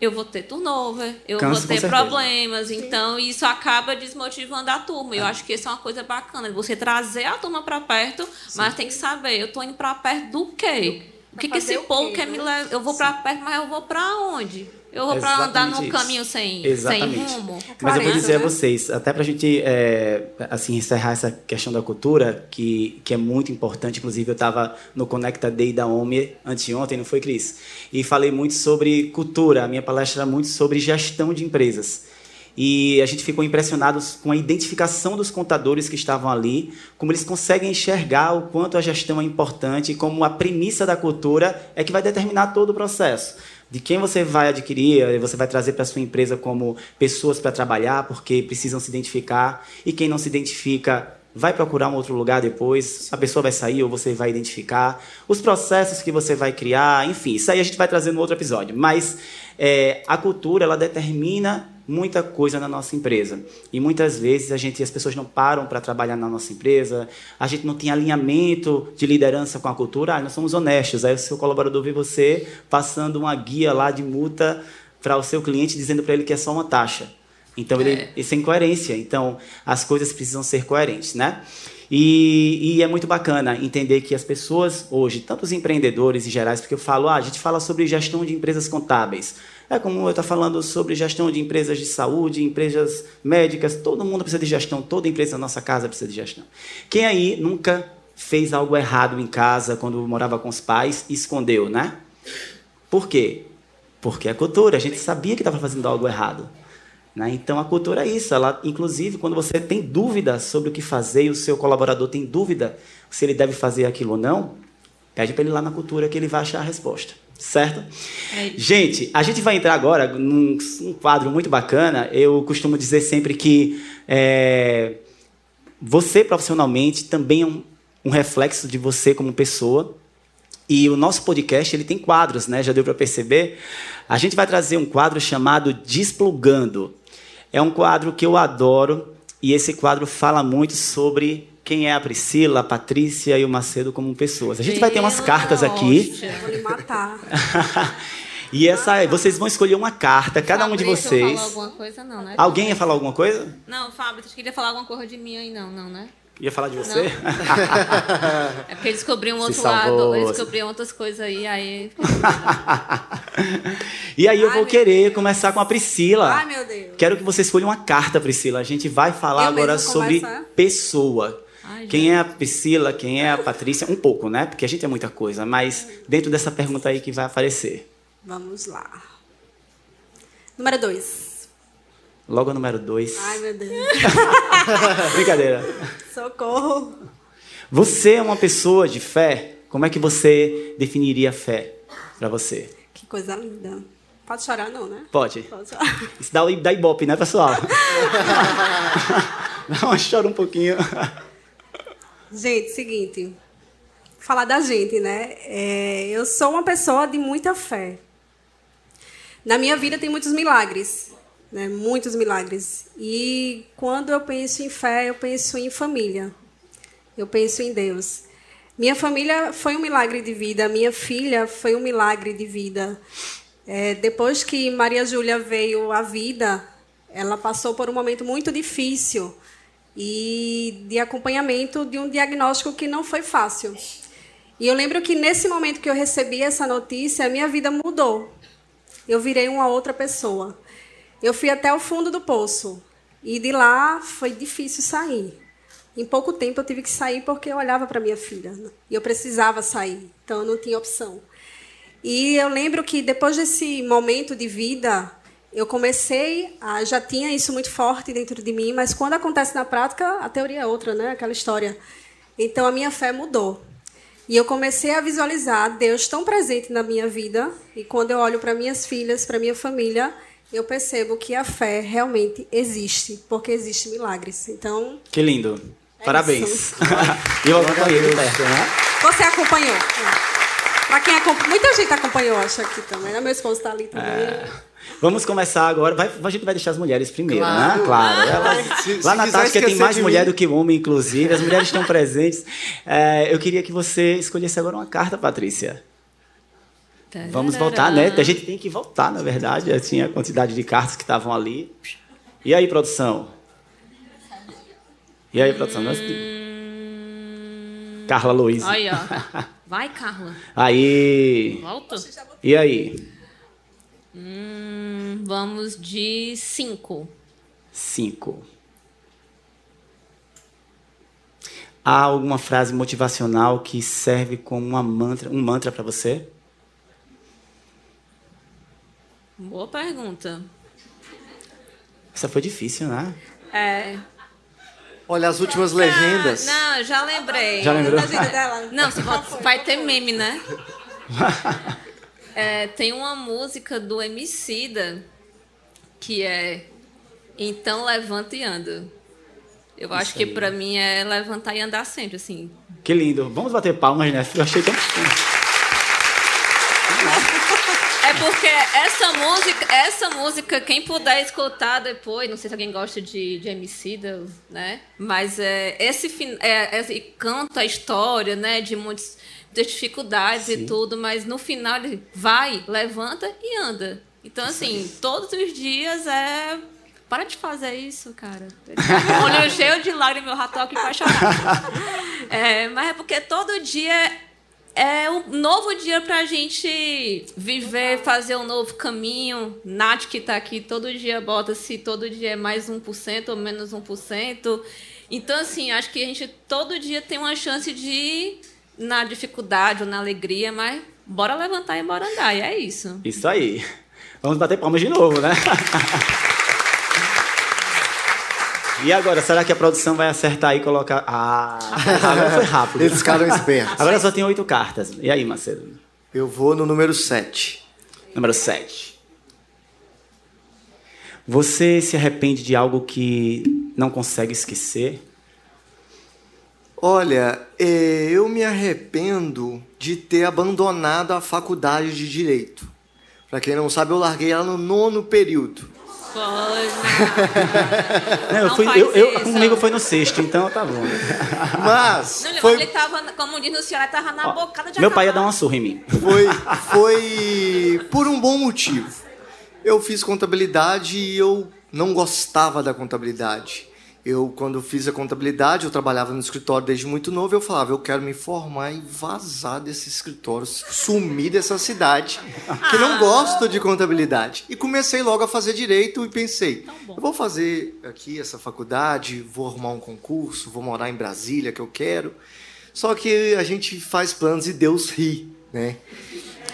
Speaker 3: eu vou ter turnover, eu
Speaker 1: Canso,
Speaker 3: vou ter problemas. Então, isso acaba desmotivando a turma. Eu acho que isso é uma coisa bacana, você trazer a turma para perto, mas tem que saber, eu estou indo para perto do quê? O que, que esse
Speaker 2: o
Speaker 3: povo
Speaker 2: quê,
Speaker 3: quer
Speaker 2: né?
Speaker 3: me levar? Eu vou para perto, mas eu vou para onde? Eu vou para andar num
Speaker 1: isso.
Speaker 3: caminho sem, sem
Speaker 1: Exatamente.
Speaker 3: rumo?
Speaker 1: Mas eu vou dizer a
Speaker 2: né?
Speaker 1: vocês, até para a gente é, assim encerrar essa questão da cultura, que, que é muito importante. Inclusive, eu estava no Conecta Day da OMI anteontem, não foi, Cris? E falei muito sobre cultura. A minha palestra era muito sobre gestão de empresas. E a gente ficou impressionados com a identificação dos contadores que estavam ali, como eles conseguem enxergar o quanto a gestão é importante como a premissa da cultura é que vai determinar todo o processo. De quem você vai adquirir, você vai trazer para sua empresa como pessoas para trabalhar, porque precisam se identificar, e quem não se identifica vai procurar um outro lugar depois, a pessoa vai sair ou você vai identificar, os processos que você vai criar, enfim, isso aí a gente vai trazer no outro episódio. Mas é, a cultura, ela determina muita coisa na nossa empresa. E muitas vezes a gente, as pessoas não param para trabalhar na nossa empresa, a gente não tem alinhamento de liderança com a cultura, ah, nós somos honestos. Aí o seu colaborador vê você passando uma guia lá de multa para o seu cliente, dizendo para ele que é só uma taxa. Então, ele,
Speaker 3: É.
Speaker 1: isso é incoerência. Então, as coisas precisam ser coerentes, né? E, e é muito bacana entender que as pessoas hoje, tanto os empreendedores em gerais, porque eu falo, ah, a gente fala sobre gestão de empresas contábeis. É como eu estou falando sobre gestão de empresas de saúde, empresas médicas, todo mundo precisa de gestão, toda empresa da nossa casa precisa de gestão. Quem aí nunca fez algo errado em casa quando morava com os pais e escondeu, né? Por quê? Porque a cultura, a gente sabia que estava fazendo algo errado. Né? Então a cultura é isso. Ela, inclusive, quando você tem dúvida sobre o que fazer e o seu colaborador tem dúvida se ele deve fazer aquilo ou não, pede para ele ir lá na cultura que ele vai achar a resposta. Certo?
Speaker 3: É.
Speaker 1: Gente, a gente vai entrar agora num um quadro muito bacana. Eu costumo dizer sempre que é, você profissionalmente também é um, um reflexo de você como pessoa. E o nosso podcast ele tem quadros, né? Já deu para perceber? A gente vai trazer um quadro chamado Desplugando. É um quadro que eu adoro e esse quadro fala muito sobre quem é a Priscila, a Patrícia e o Macedo como pessoas. A gente vai ter umas cartas aqui.
Speaker 3: hóstia.
Speaker 2: Eu vou lhe matar.
Speaker 1: e essa, vocês vão escolher uma carta, cada um de vocês.
Speaker 3: falou alguma coisa, não, né?
Speaker 1: Alguém ia falar alguma coisa?
Speaker 3: Não, Fábio, você queria falar alguma coisa de mim aí? Não, não, né?
Speaker 1: Ia falar de você?
Speaker 3: É porque descobriu um outro lado, descobriu outras coisas aí, aí.
Speaker 1: e aí eu
Speaker 2: Ai,
Speaker 1: vou querer
Speaker 2: Deus.
Speaker 1: começar com a Priscila.
Speaker 2: Ai, meu Deus.
Speaker 1: Quero que você escolha uma carta, Priscila. A gente vai falar
Speaker 2: Eu
Speaker 1: agora sobre pessoa.
Speaker 3: Ai,
Speaker 1: Quem é a Priscila, quem é a Patrícia? Um pouco, né? Porque a gente é muita coisa, mas dentro dessa pergunta aí que vai aparecer.
Speaker 2: Vamos lá. Número dois.
Speaker 1: Logo o número dois.
Speaker 2: Ai, meu Deus.
Speaker 1: Brincadeira.
Speaker 2: Socorro.
Speaker 1: Você é uma pessoa de fé? Como é que você definiria fé para você?
Speaker 2: Que coisa linda. Pode chorar, não, né?
Speaker 1: Pode.
Speaker 2: Pode chorar.
Speaker 1: Isso dá, dá ibope, né, pessoal? Dá uma chora um pouquinho.
Speaker 2: Gente, seguinte. falar da gente, né? É, eu sou uma pessoa de muita fé. Na minha vida tem muitos milagres, né? Muitos milagres. E quando eu penso em fé, eu penso em família. Eu penso em Deus. Minha família foi um milagre de vida, minha filha foi um milagre de vida. É, depois que Maria Júlia veio à vida, ela passou por um momento muito difícil e de acompanhamento de um diagnóstico que não foi fácil. E eu lembro que nesse momento que eu recebi essa notícia, a minha vida mudou. Eu virei uma outra pessoa. Eu fui até o fundo do poço e de lá foi difícil sair. Em pouco tempo eu tive que sair porque eu olhava para minha filha e eu precisava sair, então eu não tinha opção. E eu lembro que depois desse momento de vida, eu comecei, a, já tinha isso muito forte dentro de mim, mas quando acontece na prática, a teoria é outra, né? Aquela história. Então a minha fé mudou. E eu comecei a visualizar Deus tão presente na minha vida, e quando eu olho para minhas filhas, para minha família, eu percebo que a fé realmente existe, porque existe milagres. Então,
Speaker 1: que lindo. É Parabéns. e eu acompanhei de perto, né?
Speaker 2: Você acompanhou. Para quem acompanhou, muita gente acompanhou, acho aqui também. Né? Meu esposo está ali também. É.
Speaker 1: Vamos começar agora. Vai, a gente vai deixar as mulheres primeiro, claro. né? Claro. Elas, se, lá se na Tática tem mais mulher mim. do que homem, inclusive. As mulheres estão presentes. É, eu queria que você escolhesse agora uma carta, Patrícia. Vamos voltar, né? A gente tem que voltar, na verdade. Assim, a quantidade de cartas que estavam ali. E aí, produção? E aí, produção? Hum... Carla Luiz.
Speaker 3: Aí, ó. Vai, Carla.
Speaker 1: Aí.
Speaker 3: Volta.
Speaker 1: E aí?
Speaker 3: Hum, vamos de cinco.
Speaker 1: Cinco. Há alguma frase motivacional que serve como uma mantra, um mantra para você?
Speaker 3: Boa pergunta.
Speaker 1: Essa foi difícil, né?
Speaker 3: É.
Speaker 4: Olha as últimas legendas.
Speaker 3: Não, já lembrei.
Speaker 1: Já lembrou?
Speaker 3: Não, vai ter meme, né? É, tem uma música do Emicida que é Então Levanta e Anda. Eu acho que para mim é levantar e andar sempre, assim.
Speaker 1: Que lindo. Vamos bater palmas, né? Eu achei tão
Speaker 3: É porque essa música, essa música, quem puder escutar depois, não sei se alguém gosta de, de Emicida, né? Mas é, esse, é, esse canta a história, né? De muitas, muitas dificuldades Sim. e tudo, mas no final ele vai, levanta e anda. Então, assim, todos os dias é para de fazer isso, cara. Olho cheio de lágrimas, meu rato aqui para chorar. É, mas é porque todo dia é um novo dia para a gente viver, fazer um novo caminho. Nath, que está aqui, todo dia bota se todo dia é mais 1% ou menos 1%. Então, assim, acho que a gente todo dia tem uma chance de na dificuldade ou na alegria, mas bora levantar e bora andar, e é isso.
Speaker 1: Isso aí. Vamos bater palmas de novo, né? E agora, será que a produção vai acertar e colocar. Ah, agora foi rápido.
Speaker 4: Eles ficaram espertos.
Speaker 1: Agora só tem oito cartas. E aí, Macedo?
Speaker 4: Eu vou no número 7.
Speaker 1: Número 7. Você se arrepende de algo que não consegue esquecer?
Speaker 4: Olha, é, eu me arrependo de ter abandonado a faculdade de Direito. Para quem não sabe, eu larguei ela no nono período.
Speaker 1: Não, eu fui, eu, eu, comigo foi no sexto, então tá bom.
Speaker 4: Mas.
Speaker 3: Não, foi... ele tava, como diz o senhor, ele tava na Ó, bocada de
Speaker 1: Meu acabar. pai ia dar uma surra em mim.
Speaker 4: Foi, foi por um bom motivo. Eu fiz contabilidade e eu não gostava da contabilidade. Eu, quando fiz a contabilidade, eu trabalhava no escritório desde muito novo, eu falava, eu quero me formar e vazar desse escritório, sumir dessa cidade, que não gosto de contabilidade. E comecei logo a fazer direito e pensei, eu vou fazer aqui essa faculdade, vou arrumar um concurso, vou morar em Brasília, que eu quero. Só que a gente faz planos e Deus ri, né?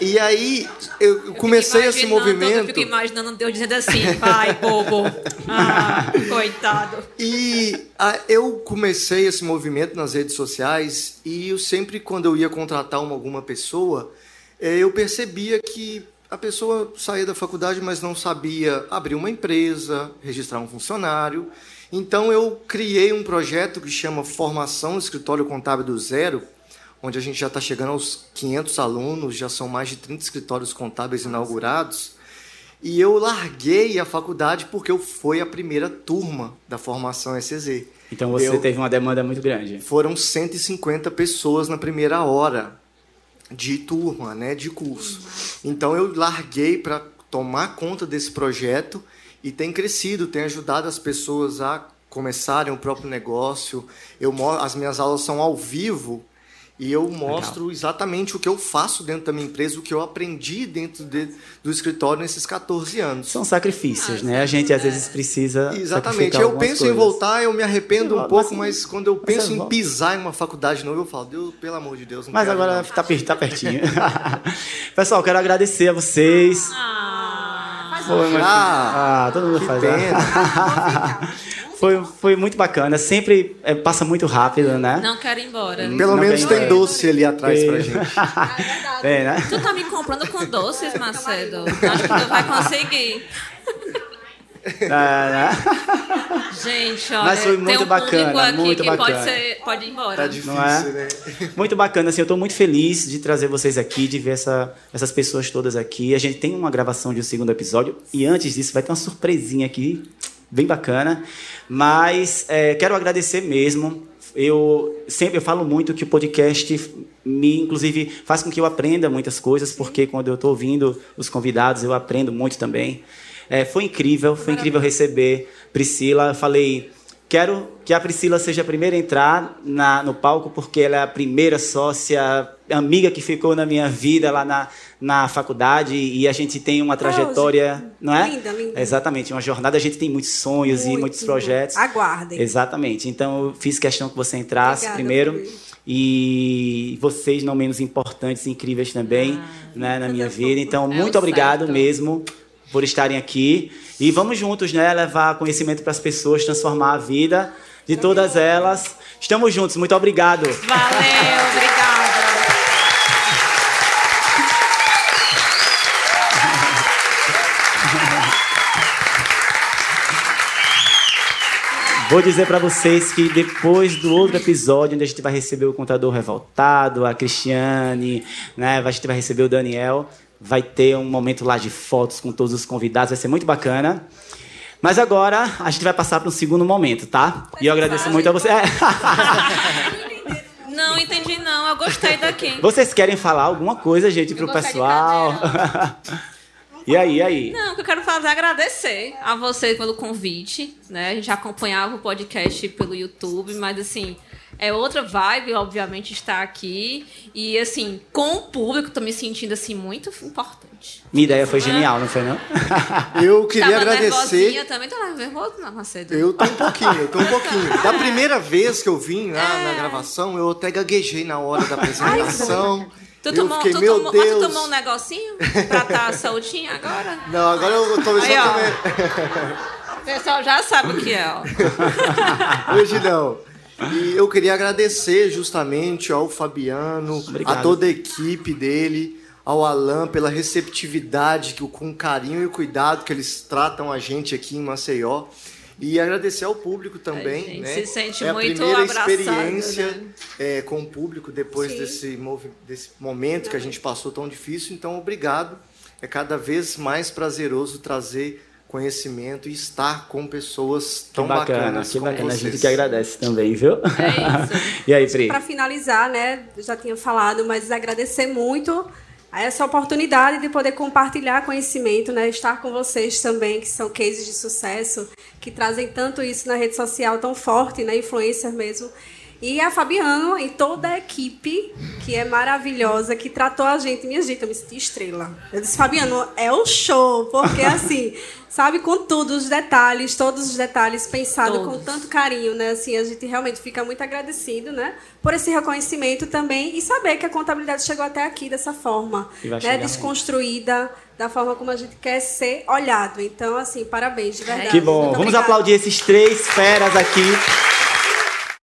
Speaker 4: E aí eu comecei esse movimento. Eu
Speaker 3: fico imaginando Deus dizendo assim, pai, bobo. Ah, coitado.
Speaker 4: E a, eu comecei esse movimento nas redes sociais e eu sempre, quando eu ia contratar uma, alguma pessoa, é, eu percebia que a pessoa saía da faculdade, mas não sabia abrir uma empresa, registrar um funcionário. Então eu criei um projeto que chama Formação Escritório Contábil do Zero, onde a gente já está chegando aos 500 alunos, já são mais de 30 escritórios contábeis inaugurados. E eu larguei a faculdade porque eu fui a primeira turma da formação SZ.
Speaker 1: Então você
Speaker 4: eu,
Speaker 1: teve uma demanda muito grande.
Speaker 4: Foram 150 pessoas na primeira hora de turma, né, de curso. Então eu larguei para tomar conta desse projeto e tem crescido, tem ajudado as pessoas a começarem o próprio negócio. Eu as minhas aulas são ao vivo e eu mostro Legal. exatamente o que eu faço dentro da minha empresa, o que eu aprendi dentro de, do escritório nesses 14 anos.
Speaker 1: São sacrifícios, ah, né? A gente às vezes precisa.
Speaker 4: Exatamente. Eu penso
Speaker 1: coisas.
Speaker 4: em voltar, eu me arrependo um pouco, mas, mas quando eu penso em pisar em uma faculdade nova, eu falo, Deus, pelo amor de Deus.
Speaker 1: mas agora está tá pertinho. Pessoal, quero agradecer a vocês.
Speaker 2: Ah,
Speaker 1: Foi, ah, ah, todo mundo faz. Né? Pena. Foi, foi muito bacana. Sempre é, passa muito rápido, né?
Speaker 3: Não quero ir embora.
Speaker 4: Pelo
Speaker 1: Não
Speaker 4: menos tem doce ali atrás pra gente.
Speaker 2: É,
Speaker 1: né?
Speaker 3: Tu tá me comprando com doces, Macedo? Acho que tu vai conseguir.
Speaker 1: É, né?
Speaker 3: Gente, olha,
Speaker 1: Mas foi muito
Speaker 3: tem um
Speaker 1: bacana,
Speaker 3: aqui
Speaker 1: muito
Speaker 3: que
Speaker 1: bacana.
Speaker 3: Pode, ser, pode ir embora.
Speaker 4: Tá difícil,
Speaker 1: Não é?
Speaker 4: né?
Speaker 1: Muito bacana, assim, eu estou muito feliz de trazer vocês aqui, de ver essa, essas pessoas todas aqui. A gente tem uma gravação de um segundo episódio e antes disso vai ter uma surpresinha aqui, bem bacana. Mas é, quero agradecer mesmo. Eu sempre eu falo muito que o podcast me, inclusive, faz com que eu aprenda muitas coisas, porque quando eu estou ouvindo os convidados eu aprendo muito também. É, foi incrível, foi incrível receber Priscila. Eu falei, quero que a Priscila seja a primeira a entrar na, no palco, porque ela é a primeira sócia, amiga que ficou na minha vida lá na, na faculdade, e a gente tem uma trajetória, não é?
Speaker 2: Linda, linda.
Speaker 1: Exatamente, uma jornada, a gente tem muitos sonhos e
Speaker 2: Muito.
Speaker 1: muitos projetos.
Speaker 2: Aguardem.
Speaker 1: Exatamente. Então, eu fiz questão que você entrasse
Speaker 2: Obrigada,
Speaker 1: primeiro. E vocês, não menos importantes, incríveis também né, na minha vida. Então,
Speaker 3: É
Speaker 1: muito obrigado
Speaker 3: certo.
Speaker 1: mesmo por estarem aqui. E vamos juntos, né? Levar conhecimento para as pessoas, transformar a vida de todas elas. Estamos juntos. Muito obrigado.
Speaker 3: Valeu, obrigada.
Speaker 1: Vou dizer para vocês que depois do outro episódio, onde a gente vai receber o contador revoltado, a Cristiane, né? A gente vai receber o Daniel. Vai ter um momento lá de fotos com todos os convidados, vai ser muito bacana. Mas agora a gente vai passar para um segundo momento, tá? E eu agradeço muito a você. É.
Speaker 3: Não entendi, não. Eu gostei daqui.
Speaker 1: Vocês querem falar alguma coisa, gente, pro
Speaker 3: gostei de
Speaker 1: pessoal? e aí, e aí?
Speaker 3: Não, o que eu quero fazer é agradecer a vocês pelo convite, né? A gente acompanhava o podcast pelo YouTube, mas assim, é outra vibe, obviamente, estar aqui. E assim, com o público, tô me sentindo assim muito importante.
Speaker 1: Minha ideia foi genial, não foi não?
Speaker 4: Eu queria
Speaker 3: Tava
Speaker 4: agradecer.
Speaker 3: nervosinha também, tô nervoso, não, Macedo.
Speaker 4: Eu tô um pouquinho, eu tô um pouquinho. Da primeira vez que eu vim lá
Speaker 3: É.
Speaker 4: na gravação, eu até gaguejei na hora da apresentação.
Speaker 3: Tu tomou,
Speaker 4: fiquei,
Speaker 3: tu,
Speaker 4: meu
Speaker 3: tomou, tu tomou um negocinho pra estar soltinho agora?
Speaker 4: Não, agora eu tô
Speaker 3: Aí,
Speaker 4: só
Speaker 3: ó. O pessoal já sabe o que é, ó.
Speaker 4: Hoje não. E eu queria agradecer justamente ao Fabiano,
Speaker 1: Obrigado.
Speaker 4: a toda a equipe dele, ao Alan pela receptividade, que, com o carinho e cuidado que eles tratam a gente aqui em Maceió. E agradecer ao público também.
Speaker 3: A gente
Speaker 4: né?
Speaker 3: se sente
Speaker 4: é a
Speaker 3: muito
Speaker 4: primeira
Speaker 3: abraçado,
Speaker 4: experiência
Speaker 3: né?
Speaker 4: é, com o público depois
Speaker 2: Sim.
Speaker 4: desse, movi- desse momento que a gente passou tão difícil. Então, obrigado. É cada vez mais prazeroso trazer conhecimento e estar com pessoas
Speaker 1: Que
Speaker 4: tão
Speaker 1: bacana,
Speaker 4: bacanas
Speaker 1: que
Speaker 4: como
Speaker 1: bacana. A
Speaker 4: vocês.
Speaker 1: gente que agradece também, viu?
Speaker 3: É isso.
Speaker 1: e aí, Pri?
Speaker 2: Para finalizar, né, eu já tinha falado, mas agradecer muito a essa oportunidade de poder compartilhar conhecimento, né, estar com vocês também, que são cases de sucesso, que trazem tanto isso na rede social tão forte, né, influencer mesmo. E a Fabiano e toda a equipe, que é maravilhosa, que tratou a gente. Minha gente, eu me senti estrela. Eu disse, Fabiano, é o show, porque assim, sabe, com tudo, os detalhes, todos os detalhes pensados com
Speaker 3: Todos.
Speaker 2: tanto carinho, né? Assim, a gente realmente fica muito agradecido, né? Por esse reconhecimento também e saber que a contabilidade chegou até aqui dessa forma, né? Desconstruída, da forma como a gente quer ser olhado. Então, assim, parabéns, de verdade.
Speaker 1: Que bom.
Speaker 2: Muito
Speaker 1: Vamos
Speaker 2: obrigada.
Speaker 1: aplaudir esses três feras aqui.